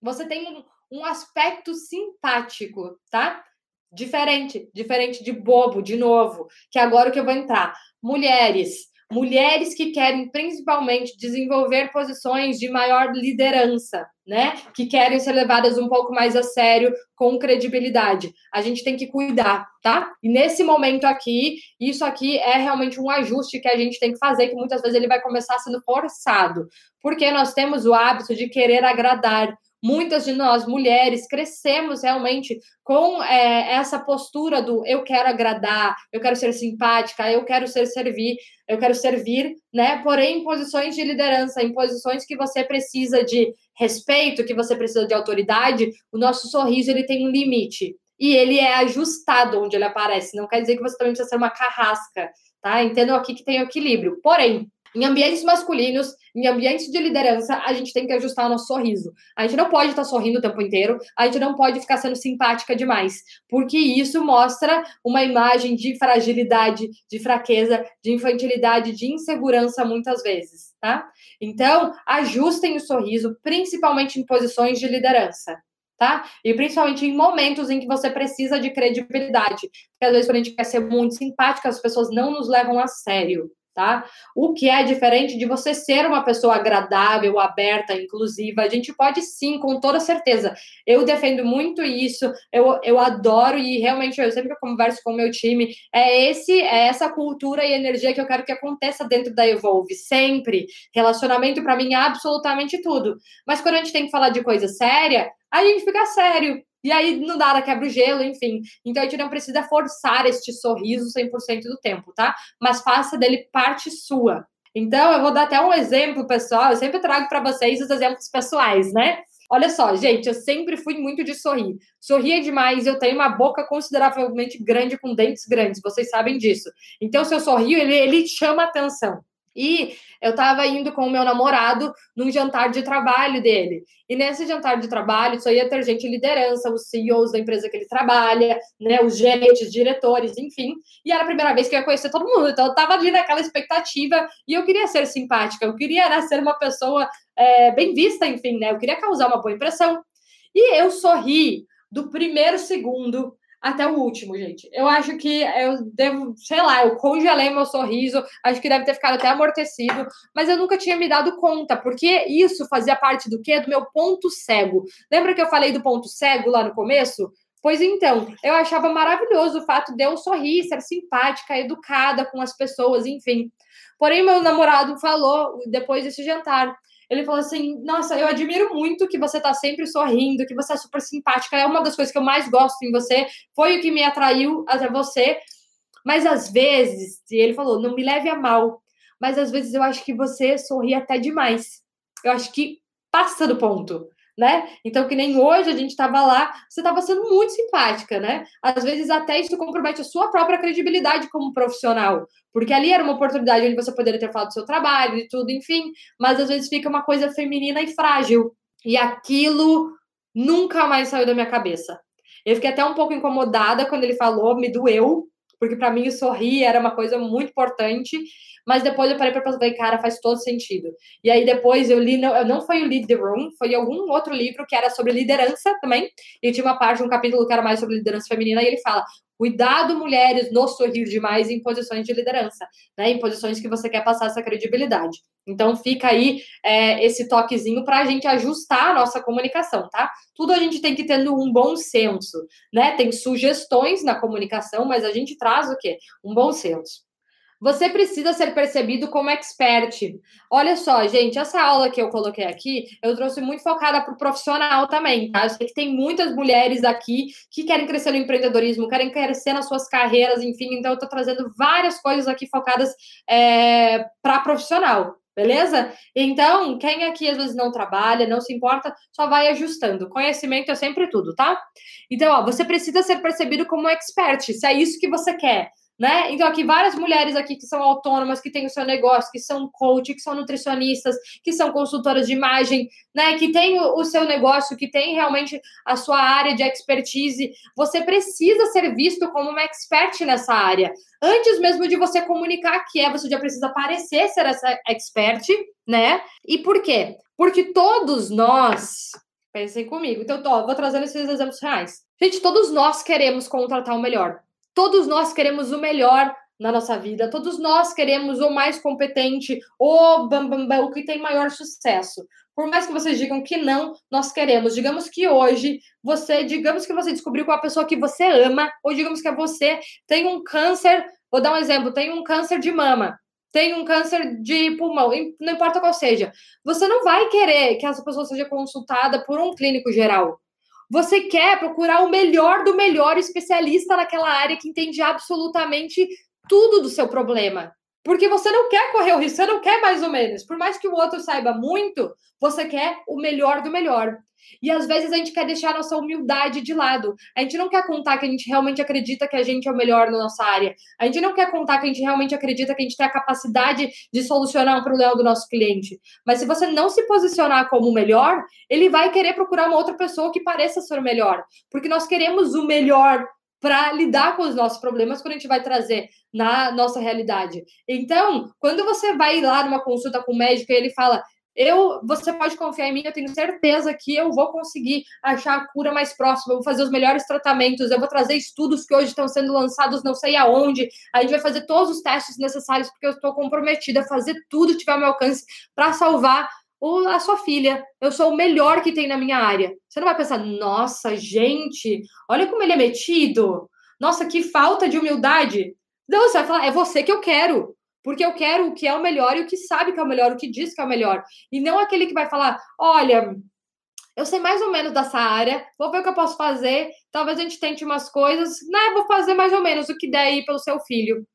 você tem um, um aspecto simpático, tá? Diferente, diferente de bobo, de novo, que é agora que eu vou entrar. Mulheres, mulheres que querem principalmente desenvolver posições de maior liderança, né? Que querem ser levadas um pouco mais a sério, com credibilidade. A gente tem que cuidar, tá? E nesse momento aqui, isso aqui é realmente um ajuste que a gente tem que fazer, que muitas vezes ele vai começar sendo forçado, porque nós temos o hábito de querer agradar, muitas de nós, mulheres, crescemos realmente com é, essa postura do eu quero agradar, eu quero ser simpática, eu quero ser servir, eu quero servir, né? Porém, em posições de liderança, em posições que você precisa de respeito, que você precisa de autoridade, o nosso sorriso ele tem um limite. E ele é ajustado onde ele aparece. Não quer dizer que você também precisa ser uma carrasca, tá? Entendam aqui que tem equilíbrio. Porém, em ambientes masculinos, em ambientes de liderança, a gente tem que ajustar o nosso sorriso. A gente não pode estar sorrindo o tempo inteiro, a gente não pode ficar sendo simpática demais, porque isso mostra uma imagem de fragilidade, de fraqueza, de infantilidade, de insegurança muitas vezes, tá? Então, ajustem o sorriso, principalmente em posições de liderança. Tá? E principalmente em momentos em que você precisa de credibilidade. Porque às vezes, quando a gente quer ser muito simpática, as pessoas não nos levam a sério tá? O que é diferente de você ser uma pessoa agradável, aberta, inclusiva. A gente pode sim, com toda certeza. Eu defendo muito isso, eu, eu adoro e realmente eu sempre converso com o meu time. É esse, é essa cultura e energia que eu quero que aconteça dentro da Evolve, sempre. Relacionamento para mim é absolutamente tudo. Mas quando a gente tem que falar de coisa séria, a gente fica sério. E aí, não dá, quebra o gelo, enfim. Então, a gente não precisa forçar este sorriso 100% do tempo, tá? Mas faça dele parte sua. Então, eu vou dar até um exemplo, pessoal. Eu sempre trago para vocês os exemplos pessoais, né? Olha só, gente, eu sempre fui muito de sorrir. Sorria demais, eu tenho uma boca consideravelmente grande, com dentes grandes, vocês sabem disso. Então, se eu sorrio, ele, ele chama atenção. E eu estava indo com o meu namorado num jantar de trabalho dele. E nesse jantar de trabalho só ia ter gente liderança, os CEOs da empresa que ele trabalha, né, os gerentes, diretores, enfim. E era a primeira vez que eu ia conhecer todo mundo. Então eu estava ali naquela expectativa e eu queria ser simpática, eu queria né, ser uma pessoa é, bem vista, enfim, né? Eu queria causar uma boa impressão. E eu sorri do primeiro segundo até o último, gente. Eu acho que eu devo, sei lá, eu congelei meu sorriso, acho que deve ter ficado até amortecido, mas eu nunca tinha me dado conta, porque isso fazia parte do quê? Do meu ponto cego. Lembra que eu falei do ponto cego lá no começo? Pois então, eu achava maravilhoso o fato de eu sorrir, ser simpática, educada com as pessoas, enfim. Porém, meu namorado falou depois desse jantar ele falou assim: Nossa, eu admiro muito que você tá sempre sorrindo, que você é super simpática. É uma das coisas que eu mais gosto em você. Foi o que me atraiu até você. Mas às vezes, e ele falou: Não me leve a mal, mas às vezes eu acho que você sorri até demais. Eu acho que passa do ponto. Né? Então, que nem hoje a gente estava lá, você estava sendo muito simpática, né? Às vezes até isso compromete a sua própria credibilidade como profissional, porque ali era uma oportunidade onde você poderia ter falado do seu trabalho e tudo, enfim, mas às vezes fica uma coisa feminina e frágil. E aquilo nunca mais saiu da minha cabeça. Eu fiquei até um pouco incomodada quando ele falou, me doeu, porque para mim o sorrir era uma coisa muito importante. Mas depois eu parei para pensar, cara, faz todo sentido. E aí depois eu li, não, não foi o Lead the Room, foi algum outro livro que era sobre liderança também. E tinha uma parte, um capítulo que era mais sobre liderança feminina, e ele fala: Cuidado, mulheres, no sorrir demais em posições de liderança, né? Em posições que você quer passar essa credibilidade. Então fica aí é, esse toquezinho para a gente ajustar a nossa comunicação, tá? Tudo a gente tem que ter um bom senso, né? Tem sugestões na comunicação, mas a gente traz o quê? Um bom senso. Você precisa ser percebido como expert. Olha só, gente, essa aula que eu coloquei aqui, eu trouxe muito focada para o profissional também, tá? Eu sei que tem muitas mulheres aqui que querem crescer no empreendedorismo, querem crescer nas suas carreiras, enfim, então eu estou trazendo várias coisas aqui focadas é, para profissional. Beleza? Então, quem aqui às vezes não trabalha, não se importa, só vai ajustando. Conhecimento é sempre tudo, tá? Então, ó, você precisa ser percebido como expert, se é isso que você quer né? Então, aqui, várias mulheres aqui que são autônomas, que têm o seu negócio, que são coach, que são nutricionistas, que são consultoras de imagem, né? Que tem o, seu negócio, que tem realmente a sua área de expertise. Você precisa ser visto como uma expert nessa área. Antes mesmo de você comunicar que é, você já precisa parecer ser essa expert, né? E por quê? Porque todos nós, pensem comigo, então, ó, vou trazendo esses exemplos reais. Gente, todos nós queremos contratar o melhor. Todos nós queremos o melhor na nossa vida, todos nós queremos o mais competente, o bam, bam, bam, o que tem maior sucesso. Por mais que vocês digam que não, nós queremos. Digamos que hoje você, digamos que você descobriu com a pessoa que você ama, ou digamos que você tem um câncer, vou dar um exemplo, tem um câncer de mama, tem um câncer de pulmão, não importa qual seja. Você não vai querer que essa pessoa seja consultada por um clínico geral. Você quer procurar o melhor do melhor especialista naquela área que entende absolutamente tudo do seu problema. Porque você não quer correr o risco, você não quer mais ou menos. Por mais que o outro saiba muito, você quer o melhor do melhor. E às vezes a gente quer deixar a nossa humildade de lado. A gente não quer contar que a gente realmente acredita que a gente é o melhor na nossa área. A gente não quer contar que a gente realmente acredita que a gente tem a capacidade de solucionar um problema do nosso cliente. Mas se você não se posicionar como o melhor, ele vai querer procurar uma outra pessoa que pareça ser o melhor. Porque nós queremos o melhor para lidar com os nossos problemas quando a gente vai trazer na nossa realidade. Então, quando você vai lá numa consulta com o médico e ele fala: eu, você pode confiar em mim, eu tenho certeza que eu vou conseguir achar a cura mais próxima, eu vou fazer os melhores tratamentos, eu vou trazer estudos que hoje estão sendo lançados não sei aonde, a gente vai fazer todos os testes necessários, porque eu estou comprometida a fazer tudo que tiver ao meu alcance para salvar o, a sua filha. Eu sou o melhor que tem na minha área. Você não vai pensar, nossa, gente, olha como ele é metido, nossa, que falta de humildade. Não, você vai falar, é você que eu quero porque eu quero o que é o melhor e o que sabe que é o melhor, o que diz que é o melhor. E não aquele que vai falar: olha, eu sei mais ou menos dessa área, vou ver o que eu posso fazer. Talvez a gente tente umas coisas, né? Vou fazer mais ou menos o que der aí pelo seu filho.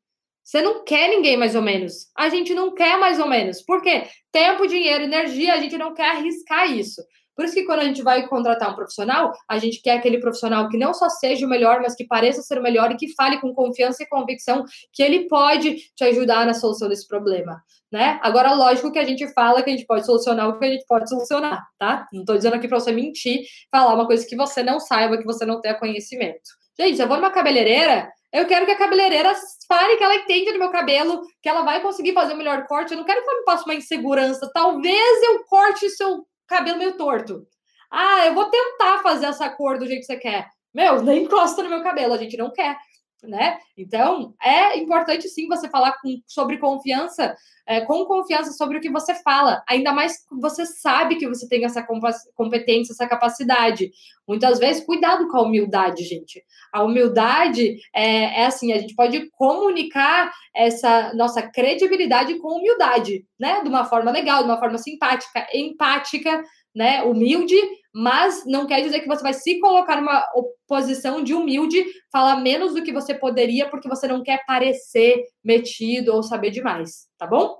Você não quer ninguém mais ou menos. A gente não quer mais ou menos. Por quê? Tempo, dinheiro, energia, a gente não quer arriscar isso. Por isso que quando a gente vai contratar um profissional, a gente quer aquele profissional que não só seja o melhor, mas que pareça ser o melhor e que fale com confiança e convicção que ele pode te ajudar na solução desse problema. Né? Agora, lógico que a gente fala que a gente pode solucionar o que a gente pode solucionar, tá? Não estou dizendo aqui para você mentir, falar uma coisa que você não saiba, que você não tenha conhecimento. Gente, eu vou numa cabeleireira, eu quero que a cabeleireira fale que ela entende do meu cabelo, que ela vai conseguir fazer o melhor corte. Eu não quero que ela me passe uma insegurança. Talvez eu corte seu cabelo meio torto. Ah, eu vou tentar fazer essa cor do jeito que você quer. Meu, nem encosta no meu cabelo, a gente não quer, né? Então, é importante sim você falar com, sobre confiança, é, com confiança sobre o que você fala, ainda mais você sabe que você tem essa competência, essa capacidade. Muitas vezes, cuidado com a humildade, gente. A humildade é, é assim, a gente pode comunicar essa nossa credibilidade com humildade, né? De uma forma legal, de uma forma simpática, empática, né? Humilde, mas não quer dizer que você vai se colocar numa posição de humilde, falar menos do que você poderia, porque você não quer parecer metido ou saber demais, tá bom?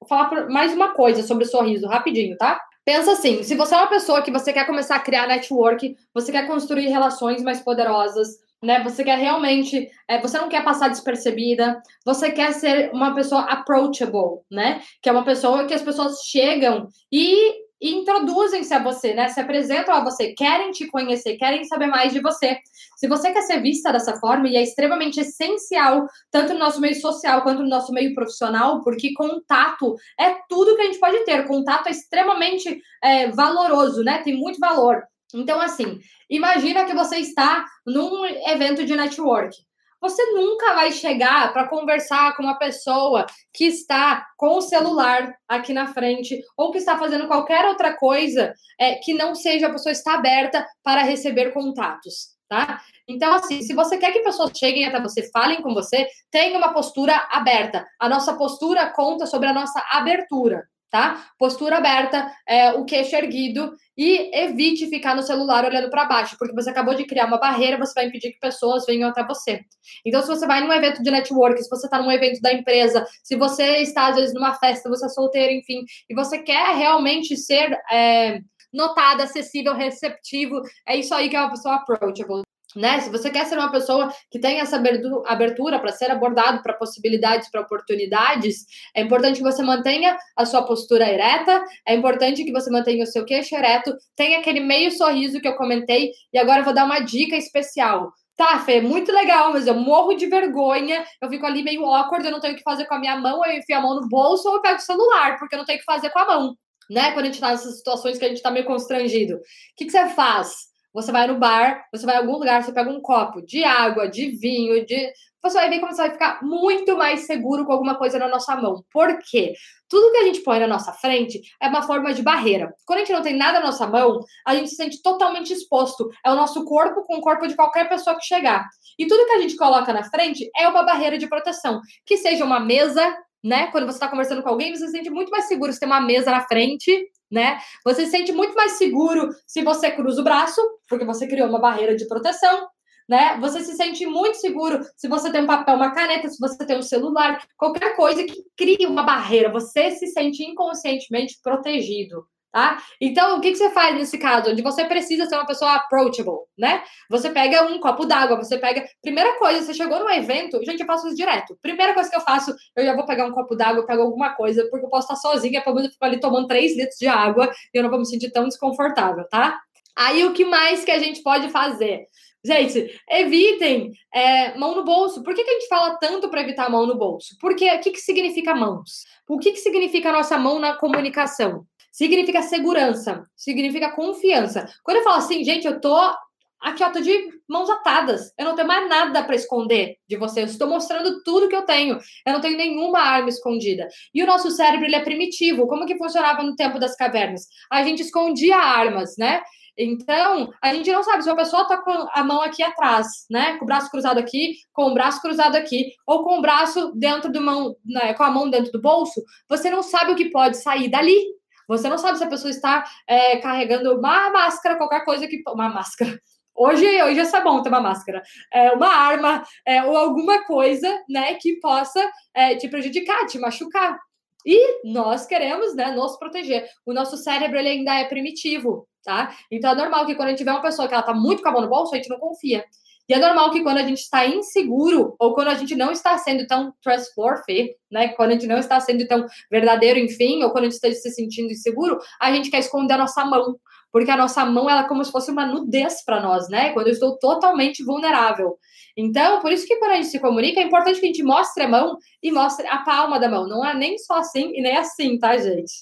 Vou falar mais uma coisa sobre o sorriso, rapidinho, tá? Pensa assim, se você é uma pessoa que você quer começar a criar network, você quer construir relações mais poderosas, né? Você quer realmente, é, você não quer passar despercebida, você quer ser uma pessoa approachable, né? Que é uma pessoa que as pessoas chegam e e introduzem-se a você, né? Se apresentam a você, querem te conhecer, querem saber mais de você. Se você quer ser vista dessa forma, e é extremamente essencial, tanto no nosso meio social quanto no nosso meio profissional, porque contato é tudo que a gente pode ter. Contato é extremamente é, valoroso, né? Tem muito valor. Então, assim, imagina que você está num evento de network. Você nunca vai chegar para conversar com uma pessoa que está com o celular aqui na frente ou que está fazendo qualquer outra coisa é, que não seja a pessoa estar aberta para receber contatos. Tá? Então, assim, se você quer que pessoas cheguem até você, falem com você, tenha uma postura aberta. A nossa postura conta sobre a nossa abertura tá? Postura aberta, é, o queixo erguido e evite ficar no celular olhando para baixo, porque você acabou de criar uma barreira, você vai impedir que pessoas venham até você. Então, se você vai num evento de network, se você está num evento da empresa, se você está, às vezes, numa festa, você é solteiro, enfim, e você quer realmente ser. É, notada, acessível, receptivo, é isso aí que é uma pessoa approachable né? Se você quer ser uma pessoa que tem essa abertura para ser abordado para possibilidades, para oportunidades, é importante que você mantenha a sua postura ereta, é importante que você mantenha o seu queixo ereto, tenha aquele meio sorriso que eu comentei, e agora eu vou dar uma dica especial. Tá, Fê, muito legal, mas eu morro de vergonha, eu fico ali meio awkward, eu não tenho o que fazer com a minha mão, eu enfio a mão no bolso ou eu pego o celular, porque eu não tenho o que fazer com a mão, né? Quando a gente tá nessas situações que a gente tá meio constrangido. O que, que você faz? Você vai no bar, você vai em algum lugar, você pega um copo de água, de vinho, de. Você vai ver como você vai ficar muito mais seguro com alguma coisa na nossa mão. Por quê? Tudo que a gente põe na nossa frente é uma forma de barreira. Quando a gente não tem nada na nossa mão, a gente se sente totalmente exposto. É o nosso corpo com o corpo de qualquer pessoa que chegar. E tudo que a gente coloca na frente é uma barreira de proteção. Que seja uma mesa, né? Quando você está conversando com alguém, você se sente muito mais seguro se tem uma mesa na frente né? Você se sente muito mais seguro se você cruza o braço, porque você criou uma barreira de proteção, né? Você se sente muito seguro se você tem um papel, uma caneta, se você tem um celular, qualquer coisa que crie uma barreira, você se sente inconscientemente protegido tá? Então, o que, que você faz nesse caso? Onde você precisa ser uma pessoa approachable, né? Você pega um copo d'água, você pega. Primeira coisa, você chegou no evento, gente, eu faço isso direto. Primeira coisa que eu faço, eu já vou pegar um copo d'água, pego alguma coisa, porque eu posso estar sozinha, pelo menos eu fico ali tomando 3 litros de água e eu não vou me sentir tão desconfortável, tá? Aí, o que mais que a gente pode fazer? Gente, evitem é, mão no bolso. Por que, que a gente fala tanto para evitar mão no bolso? Porque o que, que significa mãos? O que, que significa a nossa mão na comunicação? Significa segurança, significa confiança. Quando eu falo assim, gente, eu tô aqui, ó, tô de mãos atadas. Eu não tenho mais nada para esconder de você. Eu estou mostrando tudo que eu tenho. Eu não tenho nenhuma arma escondida. E o nosso cérebro, ele é primitivo. Como que funcionava no tempo das cavernas? A gente escondia armas, né? Então, a gente não sabe se a pessoa tá com a mão aqui atrás, né? Com o braço cruzado aqui, com o braço cruzado aqui, ou com o braço dentro do mão, né? com a mão dentro do bolso, você não sabe o que pode sair dali. Você não sabe se a pessoa está é, carregando uma máscara, qualquer coisa que. Uma máscara. Hoje, hoje é bom ter uma máscara. É, uma arma é, ou alguma coisa né, que possa é, te prejudicar, te machucar. E nós queremos né, nos proteger. O nosso cérebro ele ainda é primitivo, tá? Então é normal que quando a gente vê uma pessoa que ela tá muito com a mão no bolso, a gente não confia. E é normal que quando a gente está inseguro, ou quando a gente não está sendo tão trustworthy, né? Quando a gente não está sendo tão verdadeiro, enfim, ou quando a gente está se sentindo inseguro, a gente quer esconder a nossa mão. Porque a nossa mão, ela é como se fosse uma nudez para nós, né? Quando eu estou totalmente vulnerável. Então, por isso que quando a gente se comunica, é importante que a gente mostre a mão e mostre a palma da mão. Não é nem só assim e nem assim, tá, gente?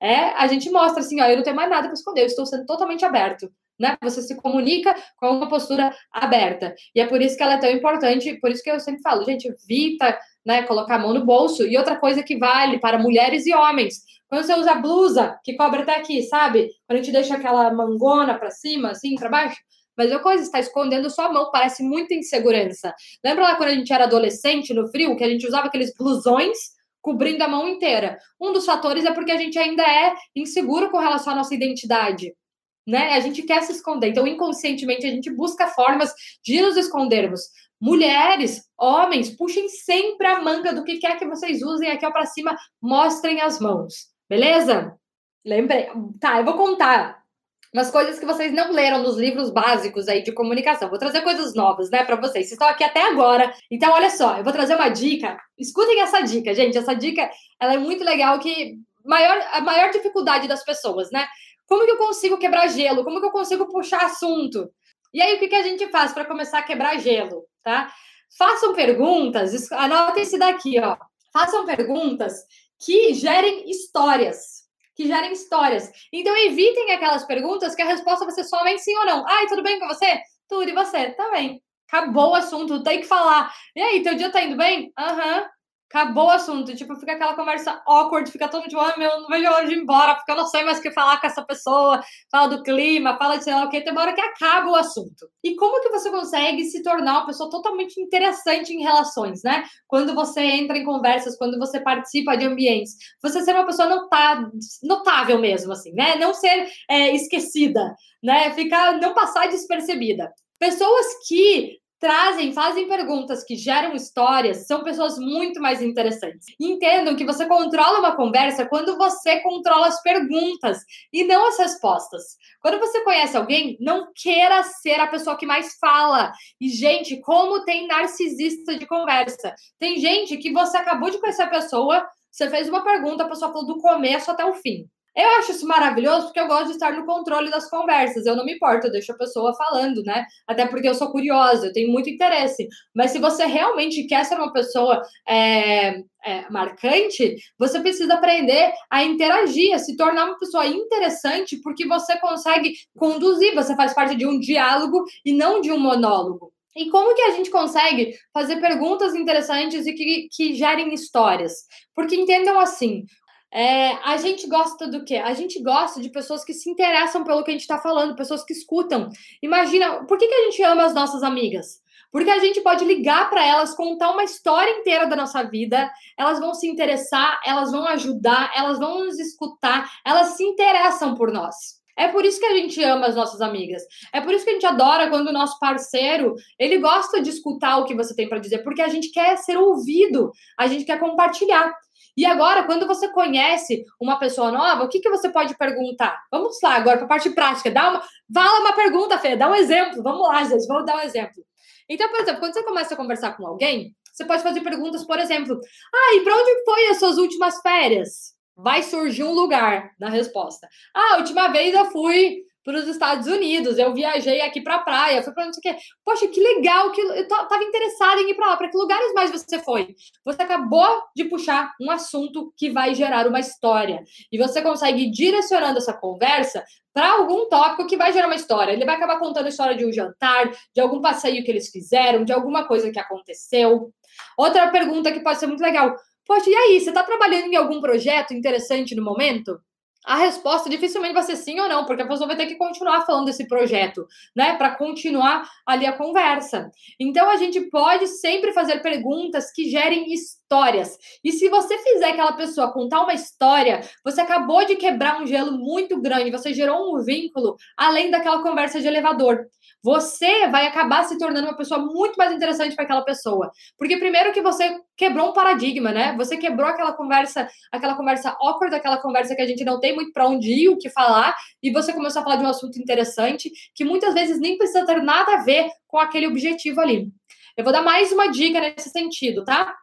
É, a gente mostra assim, ó, eu não tenho mais nada para esconder, eu estou sendo totalmente aberto né? Você se comunica com uma postura aberta. E é por isso que ela é tão importante, por isso que eu sempre falo, gente, evita, né, colocar a mão no bolso. E outra coisa que vale para mulheres e homens, quando você usa blusa que cobre até aqui, sabe? Quando a gente deixa aquela mangona para cima, assim, para baixo, mas a coisa está escondendo sua mão, parece muita insegurança. Lembra lá quando a gente era adolescente, no frio, que a gente usava aqueles blusões cobrindo a mão inteira? Um dos fatores é porque a gente ainda é inseguro com relação à nossa identidade né? A gente quer se esconder. Então, inconscientemente, a gente busca formas de nos escondermos. Mulheres, homens, puxem sempre a manga do que quer que vocês usem aqui ó para cima, mostrem as mãos. Beleza? Lembrei. Tá, eu vou contar umas coisas que vocês não leram nos livros básicos aí de comunicação. Vou trazer coisas novas, né, para vocês. Vocês estão aqui até agora. Então, olha só, eu vou trazer uma dica. Escutem essa dica, gente. Essa dica, ela é muito legal que maior a maior dificuldade das pessoas, né? Como que eu consigo quebrar gelo? Como que eu consigo puxar assunto? E aí, o que, que a gente faz para começar a quebrar gelo, tá? Façam perguntas, anotem esse daqui, ó. Façam perguntas que gerem histórias. Que gerem histórias. Então, evitem aquelas perguntas que a resposta vai ser somente sim ou não. Ai, tudo bem com você? Tudo, e você? Tá Acabou o assunto, tem que falar. E aí, teu dia tá indo bem? Aham. Uhum. Acabou o assunto, tipo, fica aquela conversa awkward, fica todo tipo, ah, meu, não vejo a hora de ir embora, porque eu não sei mais o que falar com essa pessoa, fala do clima, fala de sei lá o que, tem uma hora que acaba o assunto. E como que você consegue se tornar uma pessoa totalmente interessante em relações, né? Quando você entra em conversas, quando você participa de ambientes, você ser uma pessoa notável mesmo, assim, né? Não ser é, esquecida, né? Ficar, não passar despercebida. Pessoas que trazem, fazem perguntas que geram histórias, são pessoas muito mais interessantes. Entendam que você controla uma conversa quando você controla as perguntas e não as respostas. Quando você conhece alguém, não queira ser a pessoa que mais fala. E, gente, como tem narcisista de conversa. Tem gente que você acabou de conhecer a pessoa, você fez uma pergunta, a pessoa falou do começo até o fim. Eu acho isso maravilhoso porque eu gosto de estar no controle das conversas. Eu não me importo, eu deixo a pessoa falando, né? Até porque eu sou curiosa, eu tenho muito interesse. Mas se você realmente quer ser uma pessoa é, é, marcante, você precisa aprender a interagir, a se tornar uma pessoa interessante, porque você consegue conduzir, você faz parte de um diálogo e não de um monólogo. E como que a gente consegue fazer perguntas interessantes e que, que gerem histórias? Porque entendam assim, é, a gente gosta do quê? A gente gosta de pessoas que se interessam pelo que a gente está falando, pessoas que escutam. Imagina, por que, que a gente ama as nossas amigas? Porque a gente pode ligar para elas, contar uma história inteira da nossa vida, elas vão se interessar, elas vão ajudar, elas vão nos escutar, elas se interessam por nós. É por isso que a gente ama as nossas amigas. É por isso que a gente adora quando o nosso parceiro, ele gosta de escutar o que você tem para dizer, porque a gente quer ser ouvido, a gente quer compartilhar. E agora, quando você conhece uma pessoa nova, o que, que você pode perguntar? Vamos lá, agora para a parte prática. Dá uma, fala uma pergunta, Fê, dá um exemplo. Vamos lá, gente, vamos dar um exemplo. Então, por exemplo, quando você começa a conversar com alguém, você pode fazer perguntas, por exemplo, ah, e para onde foi as suas últimas férias? Vai surgir um lugar na resposta. Ah, a última vez eu fui para os Estados Unidos, eu viajei aqui para a praia, fui para não sei o quê. Poxa, que legal, que eu estava interessada em ir para lá. Para que lugares mais você foi? Você acabou de puxar um assunto que vai gerar uma história. E você consegue ir direcionando essa conversa para algum tópico que vai gerar uma história. Ele vai acabar contando a história de um jantar, de algum passeio que eles fizeram, de alguma coisa que aconteceu. Outra pergunta que pode ser muito legal. Poxa, e aí, você está trabalhando em algum projeto interessante no momento? A resposta dificilmente vai ser sim ou não, porque a pessoa vai ter que continuar falando desse projeto, né, para continuar ali a conversa. Então a gente pode sempre fazer perguntas que gerem histórias. E se você fizer aquela pessoa contar uma história, você acabou de quebrar um gelo muito grande, você gerou um vínculo além daquela conversa de elevador você vai acabar se tornando uma pessoa muito mais interessante para aquela pessoa. Porque primeiro que você quebrou um paradigma, né? Você quebrou aquela conversa, aquela conversa awkward, aquela conversa que a gente não tem muito para onde ir, o que falar, e você começou a falar de um assunto interessante que muitas vezes nem precisa ter nada a ver com aquele objetivo ali. Eu vou dar mais uma dica nesse sentido, tá?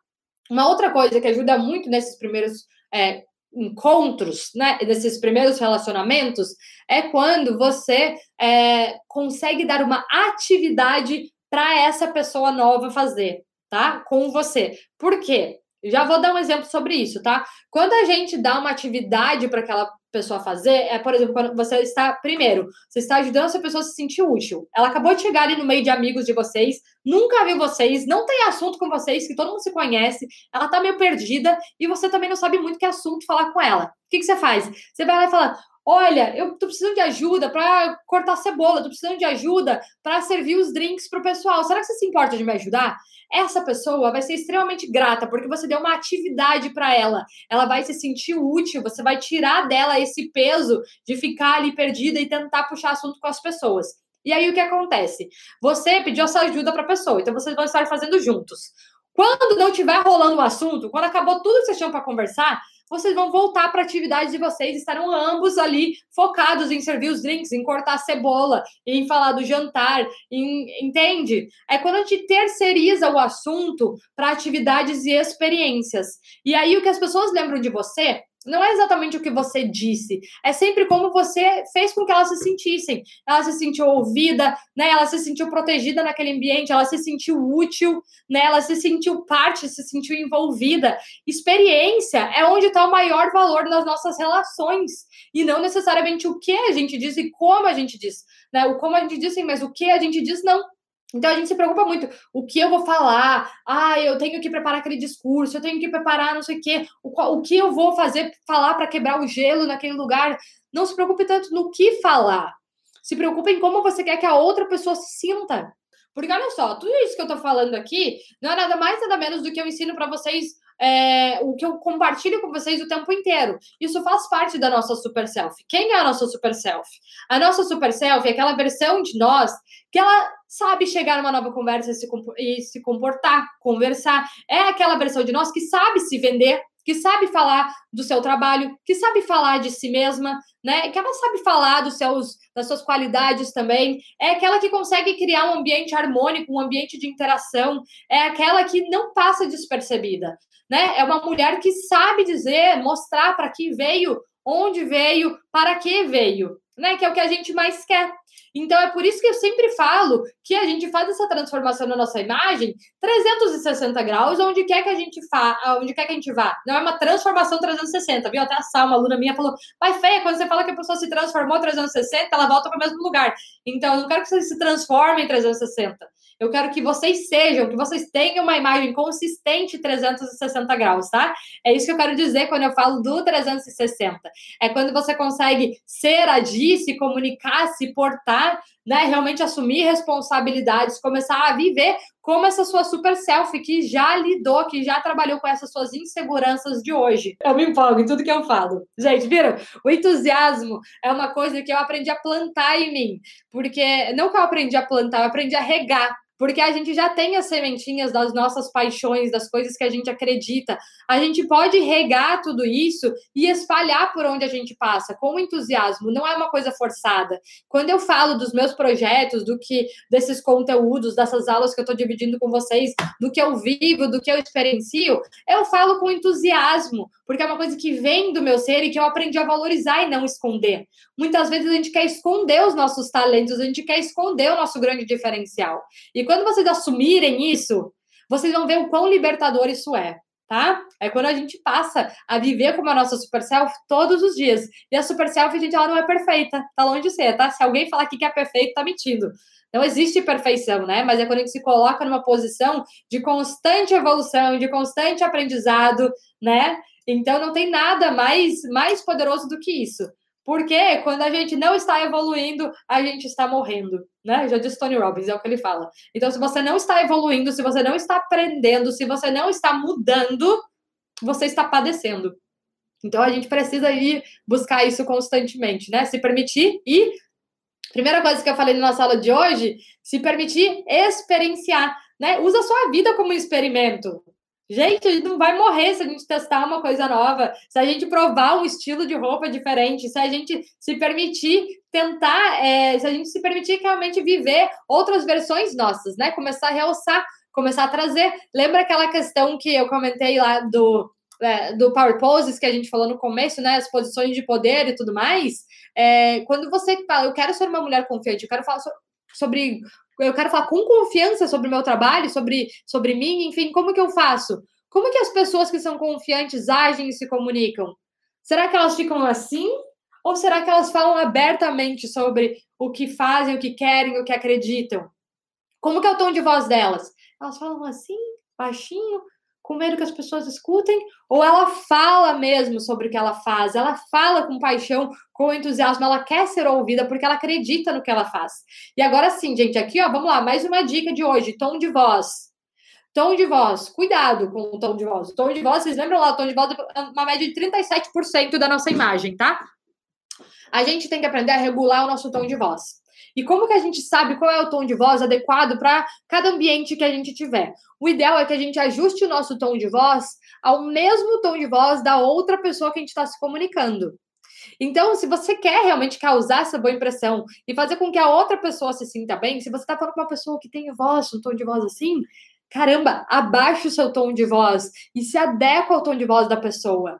Uma outra coisa que ajuda muito nesses primeiros é, encontros, né, nesses primeiros relacionamentos, é quando você é, consegue dar uma atividade para essa pessoa nova fazer, tá? Com você. Por quê? Já vou dar um exemplo sobre isso, tá? Quando a gente dá uma atividade para aquela pessoa fazer, é, por exemplo, quando você está, primeiro, você está ajudando essa pessoa a se sentir útil. Ela acabou de chegar ali no meio de amigos de vocês, nunca viu vocês, não tem assunto com vocês, que todo mundo se conhece, ela tá meio perdida e você também não sabe muito que assunto falar com ela. O que, que você faz? Você vai lá e fala: Olha, eu tô precisando de ajuda para cortar cebola, tô precisando de ajuda para servir os drinks pro pessoal. Será que você se importa de me ajudar? Essa pessoa vai ser extremamente grata porque você deu uma atividade para ela. Ela vai se sentir útil, você vai tirar dela esse peso de ficar ali perdida e tentar puxar assunto com as pessoas. E aí o que acontece? Você pediu essa ajuda para a pessoa, então vocês vão estar fazendo juntos. Quando não tiver rolando o assunto, quando acabou tudo que vocês tinham para conversar, vocês vão voltar para a atividade de vocês, estarão ambos ali focados em servir os drinks, em cortar cebola, em falar do jantar, em, entende? É quando a gente terceiriza o assunto para atividades e experiências. E aí o que as pessoas lembram de você não é exatamente o que você disse, é sempre como você fez com que elas se sentissem. Ela se sentiu ouvida, né? Ela se sentiu protegida naquele ambiente, ela se sentiu útil, né? Ela se sentiu parte, se sentiu envolvida. Experiência é onde está o maior valor nas nossas relações e não necessariamente o que a gente diz e como a gente diz, né? O como a gente diz, sim, mas o que a gente diz não. Então a gente se preocupa muito. O que eu vou falar? Ah, eu tenho que preparar aquele discurso, eu tenho que preparar não sei o quê. O, o que eu vou fazer, falar para quebrar o gelo naquele lugar? Não se preocupe tanto no que falar. Se preocupe em como você quer que a outra pessoa se sinta. Porque olha só, tudo isso que eu tô falando aqui não é nada mais, nada menos do que eu ensino para vocês é, o que eu compartilho com vocês o tempo inteiro. Isso faz parte da nossa super self. Quem é a nossa super self? A nossa super self é aquela versão de nós que ela sabe chegar numa nova conversa e se, comportar, conversar. É aquela versão de nós que sabe se vender, que sabe falar do seu trabalho, que sabe falar de si mesma, né? Que ela sabe falar dos seus, das suas qualidades também. É aquela que consegue criar um ambiente harmônico, um ambiente de interação. É aquela que não passa despercebida né? É uma mulher que sabe dizer, mostrar para que veio, onde veio, para que veio, né? Que é o que a gente mais quer. Então é por isso que eu sempre falo que a gente faz essa transformação na nossa imagem 360 graus, onde quer que a gente vá, onde quer que a gente vá. Não é uma transformação 360, viu? Até a Sal, uma aluna minha, falou: Pai feia, quando você fala que a pessoa se transformou 360, ela volta para o mesmo lugar. Então, eu não quero que você se transforme em 360. Eu quero que vocês sejam, que vocês tenham uma imagem consistente 360 graus, tá? É isso que eu quero dizer quando eu falo do 360. É quando você consegue ser, agir, se comunicar, se portar, né? Realmente assumir responsabilidades, começar a viver como essa sua super self que já lidou, que já trabalhou com essas suas inseguranças de hoje. Eu me empolgo em tudo que eu falo. Gente, viram? O entusiasmo é uma coisa que eu aprendi a plantar em mim, porque não que eu aprendi a plantar, eu aprendi a regar porque a gente já tem as sementinhas das nossas paixões, das coisas que a gente acredita. A gente pode regar tudo isso e espalhar por onde a gente passa, com entusiasmo, não é uma coisa forçada. Quando eu falo dos meus projetos, do que desses conteúdos, dessas aulas que eu estou dividindo com vocês, do que eu vivo, do que eu experiencio, eu falo com entusiasmo, porque é uma coisa que vem do meu ser e que eu aprendi a valorizar e não esconder. Muitas vezes a gente quer esconder os nossos talentos, a gente quer esconder o nosso grande diferencial. E quando vocês assumirem isso, vocês vão ver o quão libertador isso é, tá? É quando a gente passa a viver como a nossa super self todos os dias. E a super self, gente, ela não é perfeita, tá longe de ser, tá? Se alguém falar aqui que é perfeito, tá mentindo. Não existe perfeição, né? Mas é quando a gente se coloca numa posição de constante evolução, de constante aprendizado, né? Então não tem nada mais mais poderoso do que isso. Porque quando a gente não está evoluindo, a gente está morrendo, né? Já disse Tony Robbins, é o que ele fala. Então, se você não está evoluindo, se você não está aprendendo, se você não está mudando, você está padecendo. Então, a gente precisa ir buscar isso constantemente, né? Se permitir e primeira coisa que eu falei na sala de hoje, se permitir experienciar, né? Usa a sua vida como experimento. Gente, a gente não vai morrer se a gente testar uma coisa nova, se a gente provar um estilo de roupa diferente, se a gente se permitir tentar, é, se a gente se permitir realmente viver outras versões nossas, né? Começar a realçar, começar a trazer. Lembra aquela questão que eu comentei lá do, é, do Power Poses que a gente falou no começo, né? As posições de poder e tudo mais. É, quando você fala, eu quero ser uma mulher confiante, eu quero falar sobre eu quero falar com confiança sobre o meu trabalho, sobre, sobre mim, enfim, como que eu faço? Como que as pessoas que são confiantes agem e se comunicam? Será que elas ficam assim? Ou será que elas falam abertamente sobre o que fazem, o que querem, o que acreditam? Como que é o tom de voz delas? Elas falam assim, baixinho, com medo que as pessoas escutem, ou ela fala mesmo sobre o que ela faz, ela fala com paixão, com entusiasmo, ela quer ser ouvida porque ela acredita no que ela faz. E agora sim, gente, aqui, ó, vamos lá, mais uma dica de hoje, tom de voz. Tom de voz, cuidado com o tom de voz. Tom de voz, vocês lembram lá, o tom de voz é uma média de 37% da nossa imagem, tá? A gente tem que aprender a regular o nosso tom de voz. E como que a gente sabe qual é o tom de voz adequado para cada ambiente que a gente tiver? O ideal é que a gente ajuste o nosso tom de voz ao mesmo tom de voz da outra pessoa que a gente está se comunicando. Então, se você quer realmente causar essa boa impressão e fazer com que a outra pessoa se sinta bem, se você está falando com uma pessoa que tem voz, um tom de voz assim, caramba, abaixa o seu tom de voz e se adequa ao tom de voz da pessoa.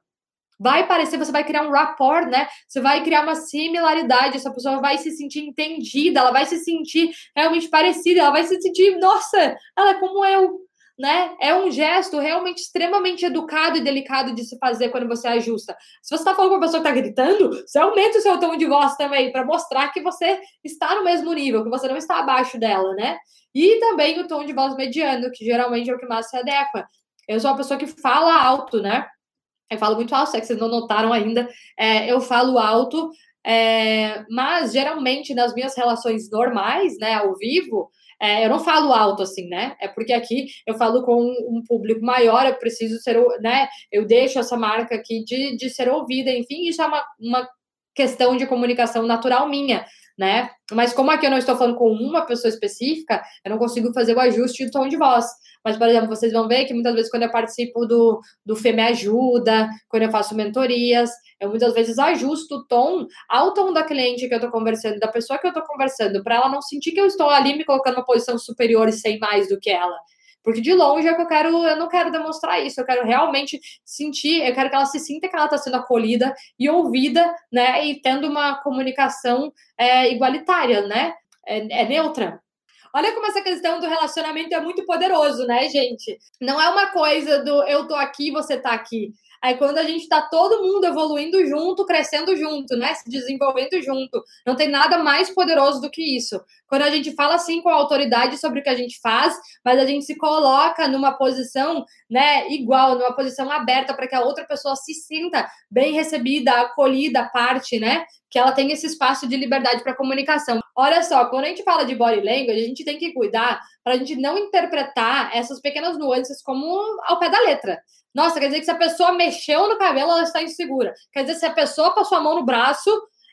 Vai parecer, você vai criar um rapport, né? Você vai criar uma similaridade, essa pessoa vai se sentir entendida, ela vai se sentir realmente parecida, ela vai se sentir, nossa, ela é como eu, né? É um gesto realmente extremamente educado e delicado de se fazer quando você ajusta. Se você está falando com uma pessoa que está gritando, você aumenta o seu tom de voz também para mostrar que você está no mesmo nível, que você não está abaixo dela, né? E também o tom de voz mediano, que geralmente é o que mais se adequa. Eu sou uma pessoa que fala alto, né? Eu falo muito alto, é que vocês não notaram ainda. É, eu falo alto, é, mas geralmente nas minhas relações normais, né, ao vivo, é, eu não falo alto assim, né? É porque aqui eu falo com um público maior, eu preciso ser, né? Eu deixo essa marca aqui de, de ser ouvida, enfim, isso é uma, uma questão de comunicação natural minha, né? Mas como aqui eu não estou falando com uma pessoa específica, eu não consigo fazer o ajuste do tom de voz. Mas, por exemplo, vocês vão ver que muitas vezes quando eu participo do, do Fê Me Ajuda, quando eu faço mentorias, eu muitas vezes ajusto o tom ao tom da cliente que eu estou conversando, da pessoa que eu estou conversando, para ela não sentir que eu estou ali me colocando numa posição superior e sei mais do que ela. Porque de longe é que eu quero, eu não quero demonstrar isso, eu quero realmente sentir, eu quero que ela se sinta que ela está sendo acolhida e ouvida, né? E tendo uma comunicação é, igualitária, né? É, é neutra. Olha como essa questão do relacionamento é muito poderoso, né, gente? Não é uma coisa do eu tô aqui, você tá aqui. Aí quando a gente tá todo mundo evoluindo junto, crescendo junto, né? Se desenvolvendo junto. Não tem nada mais poderoso do que isso. Quando a gente fala assim com a autoridade sobre o que a gente faz, mas a gente se coloca numa posição, né, igual, numa posição aberta para que a outra pessoa se sinta bem recebida, acolhida, parte, né? Que ela tenha esse espaço de liberdade para comunicação. Olha só, quando a gente fala de body language, a gente tem que cuidar para a gente não interpretar essas pequenas nuances como ao pé da letra. Nossa, quer dizer que se a pessoa mexeu no cabelo, ela está insegura. Quer dizer, se a pessoa passou a mão no braço,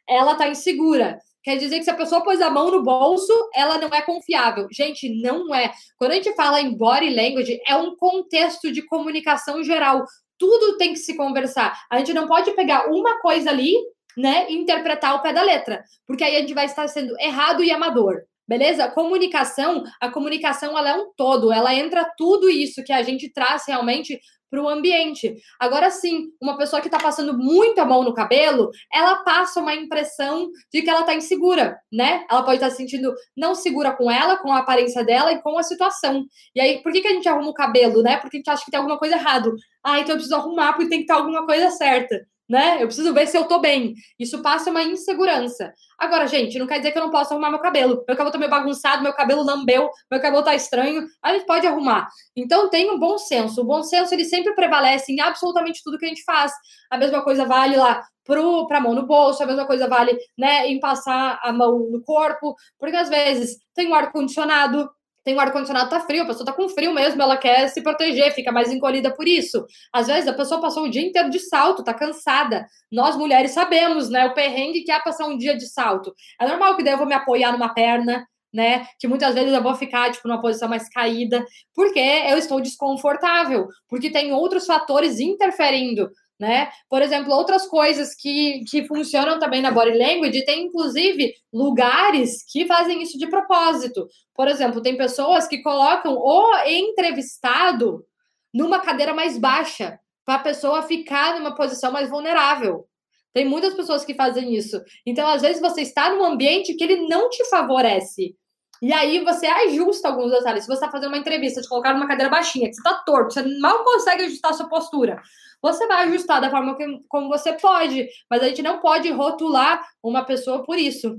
ela está insegura. Quer dizer que se a pessoa pôs a mão no bolso, ela não é confiável. Gente, não é. Quando a gente fala em body language, é um contexto de comunicação geral. Tudo tem que se conversar. A gente não pode pegar uma coisa ali, né, e interpretar o pé da letra, porque aí a gente vai estar sendo errado e amador. Beleza? Comunicação, a comunicação ela é um todo, ela entra tudo isso que a gente traz realmente para o ambiente. Agora sim, uma pessoa que está passando muita mão no cabelo, ela passa uma impressão de que ela está insegura, né? Ela pode estar tá se sentindo não segura com ela, com a aparência dela e com a situação. E aí, por que, que a gente arruma o cabelo, né? Porque a gente acha que tem alguma coisa errada. Ah, então eu preciso arrumar porque tem que estar alguma coisa certa né? Eu preciso ver se eu tô bem. Isso passa uma insegurança. Agora, gente, não quer dizer que eu não posso arrumar meu cabelo. Meu cabelo tá meio bagunçado, meu cabelo lambeu, meu cabelo tá estranho. A gente pode arrumar. Então, tem um bom senso. O bom senso, ele sempre prevalece em absolutamente tudo que a gente faz. A mesma coisa vale lá para a mão no bolso, a mesma coisa vale né, em passar a mão no corpo, porque às vezes tem um ar-condicionado, tem o ar-condicionado tá frio, a pessoa tá com frio mesmo, ela quer se proteger, fica mais encolhida por isso. Às vezes a pessoa passou o dia inteiro de salto, tá cansada. Nós mulheres sabemos, né, o perrengue que é passar um dia de salto. É normal que daí eu vou me apoiar numa perna, né? Que muitas vezes eu vou ficar, tipo, numa posição mais caída, porque eu estou desconfortável, porque tem outros fatores interferindo né? Por exemplo, outras coisas que, que funcionam também na body language, tem inclusive lugares que fazem isso de propósito. Por exemplo, tem pessoas que colocam o entrevistado numa cadeira mais baixa, para a pessoa ficar numa posição mais vulnerável. Tem muitas pessoas que fazem isso. Então, às vezes, você está num ambiente que ele não te favorece. E aí você ajusta alguns detalhes. Se você está fazendo uma entrevista, te colocar numa cadeira baixinha, que você está torto, você mal consegue ajustar a sua postura. Você vai ajustar da forma que, como você pode, mas a gente não pode rotular uma pessoa por isso.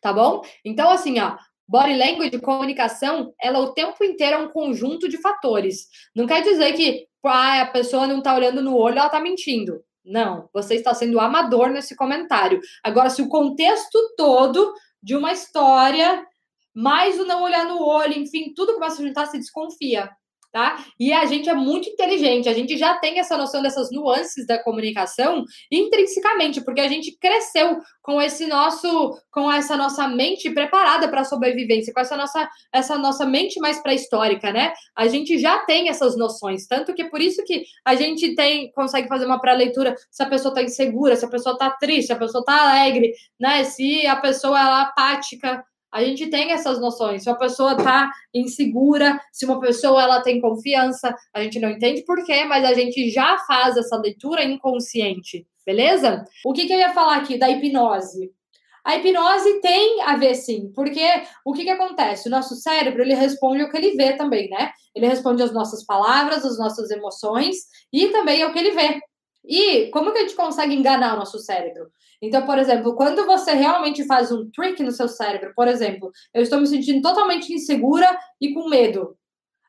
Tá bom? Então, assim, ó, Body language, comunicação, ela o tempo inteiro é um conjunto de fatores. Não quer dizer que ah, a pessoa não está olhando no olho, ela está mentindo. Não, você está sendo amador nesse comentário. Agora, se o contexto todo de uma história mais o não olhar no olho, enfim, tudo começa a juntar, se desconfia. tá? E a gente é muito inteligente, a gente já tem essa noção dessas nuances da comunicação intrinsecamente, porque a gente cresceu com esse nosso, com essa nossa mente preparada para a sobrevivência, com essa nossa, essa nossa mente mais pré-histórica, né? A gente já tem essas noções, tanto que por isso que a gente tem consegue fazer uma pré-leitura se a pessoa está insegura, se a pessoa está triste, se a pessoa está alegre, né? Se a pessoa é apática, a gente tem essas noções. Se uma pessoa está insegura, se uma pessoa ela tem confiança, a gente não entende por quê, mas a gente já faz essa leitura inconsciente, beleza? O que, que eu ia falar aqui da hipnose? A hipnose tem a ver sim, porque o que, que acontece? O nosso cérebro ele responde ao que ele vê também, né? Ele responde às nossas palavras, às nossas emoções e também ao que ele vê. E como que a gente consegue enganar o nosso cérebro? Então, por exemplo, quando você realmente faz um trick no seu cérebro, por exemplo, eu estou me sentindo totalmente insegura e com medo.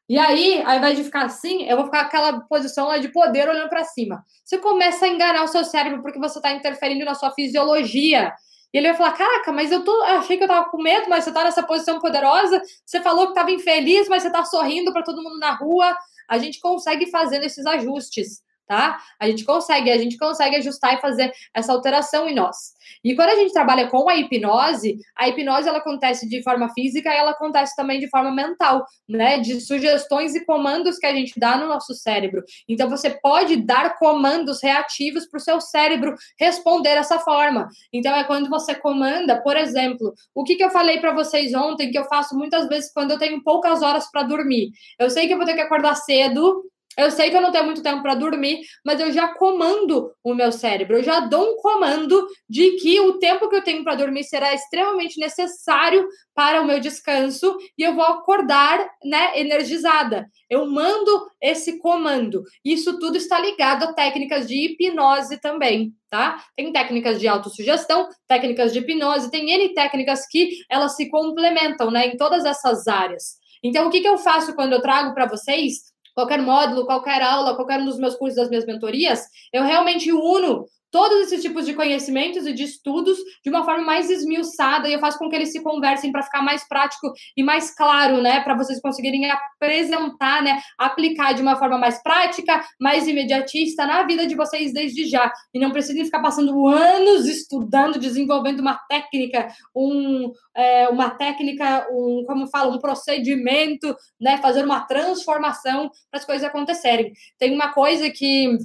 E aí, ao invés de ficar assim, eu vou ficar aquela posição lá de poder olhando para cima. Você começa a enganar o seu cérebro porque você está interferindo na sua fisiologia. E ele vai falar: Caraca, mas eu tô, achei que eu tava com medo, mas você tá nessa posição poderosa. Você falou que tava infeliz, mas você tá sorrindo para todo mundo na rua. A gente consegue fazendo esses ajustes tá? A gente consegue, a gente consegue ajustar e fazer essa alteração em nós. E quando a gente trabalha com a hipnose, a hipnose ela acontece de forma física e ela acontece também de forma mental, né? De sugestões e comandos que a gente dá no nosso cérebro. Então você pode dar comandos reativos para o seu cérebro responder dessa forma. Então é quando você comanda, por exemplo, o que, que eu falei para vocês ontem que eu faço muitas vezes quando eu tenho poucas horas para dormir. Eu sei que eu vou ter que acordar cedo eu sei que eu não tenho muito tempo para dormir, mas eu já comando o meu cérebro. Eu já dou um comando de que o tempo que eu tenho para dormir será extremamente necessário para o meu descanso e eu vou acordar, né, energizada. Eu mando esse comando. Isso tudo está ligado a técnicas de hipnose também, tá? Tem técnicas de autossugestão, técnicas de hipnose, tem N técnicas que elas se complementam, né, em todas essas áreas. Então, o que, que eu faço quando eu trago para vocês qualquer módulo, qualquer aula, qualquer um dos meus cursos, das minhas mentorias, eu realmente uno todos esses tipos de conhecimentos e de estudos de uma forma mais esmiuçada e eu faço com que eles se conversem para ficar mais prático e mais claro, né, para vocês conseguirem apresentar, né, aplicar de uma forma mais prática, mais imediatista na vida de vocês desde já. E não precisem ficar passando anos estudando, desenvolvendo uma técnica, um, é, uma técnica, um, como falo, um procedimento, né, fazer uma transformação para as coisas acontecerem. Tem uma coisa que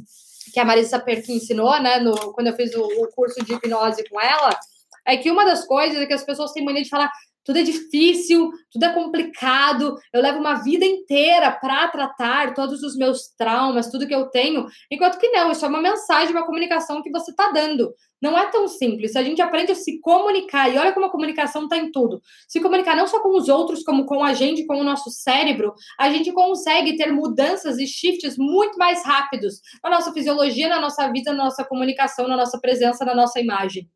que a Marisa Perkin ensinou, né, no, quando eu fiz o, o curso de hipnose com ela, é que uma das coisas é que as pessoas têm mania de falar tudo é difícil, tudo é complicado, eu levo uma vida inteira para tratar todos os meus traumas, tudo que eu tenho, enquanto que não, isso é uma mensagem, uma comunicação que você está dando. Não é tão simples. A gente aprende a se comunicar, e olha como a comunicação está em tudo. Se comunicar não só com os outros, como com a gente, com o nosso cérebro, a gente consegue ter mudanças e shifts muito mais rápidos na nossa fisiologia, na nossa vida, na nossa comunicação, na nossa presença, na nossa imagem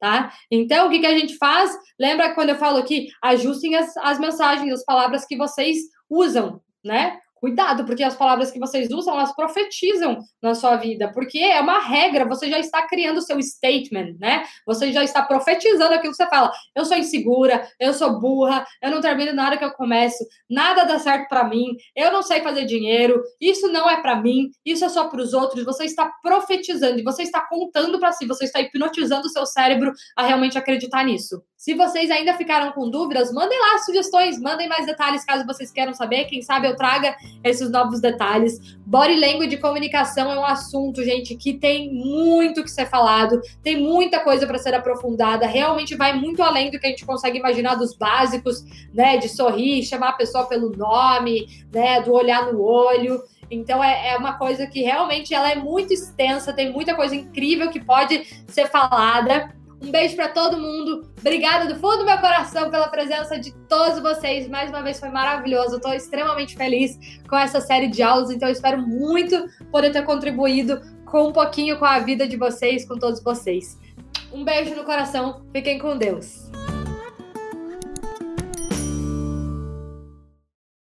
tá? Então, o que, que a gente faz? Lembra quando eu falo aqui, ajustem as, as mensagens, as palavras que vocês usam, né? Cuidado, porque as palavras que vocês usam, elas profetizam na sua vida, porque é uma regra, você já está criando o seu statement, né? Você já está profetizando aquilo que você fala. Eu sou insegura, eu sou burra, eu não termino nada que eu começo, nada dá certo para mim, eu não sei fazer dinheiro, isso não é para mim, isso é só para os outros. Você está profetizando e você está contando para si, você está hipnotizando o seu cérebro a realmente acreditar nisso. Se vocês ainda ficaram com dúvidas, mandem lá sugestões, mandem mais detalhes caso vocês queiram saber. Quem sabe eu traga esses novos detalhes. Body language de comunicação é um assunto, gente, que tem muito que ser falado, tem muita coisa para ser aprofundada. Realmente vai muito além do que a gente consegue imaginar dos básicos, né? De sorrir, chamar a pessoa pelo nome, né? Do olhar no olho. Então é, é, uma coisa que realmente ela é muito extensa, tem muita coisa incrível que pode ser falada. Um beijo para todo mundo. Obrigada do fundo do meu coração pela presença de todos vocês. Mais uma vez foi maravilhoso. Estou extremamente feliz com essa série de aulas, então espero muito poder ter contribuído com um pouquinho com a vida de vocês, com todos vocês. Um beijo no coração. Fiquem com Deus.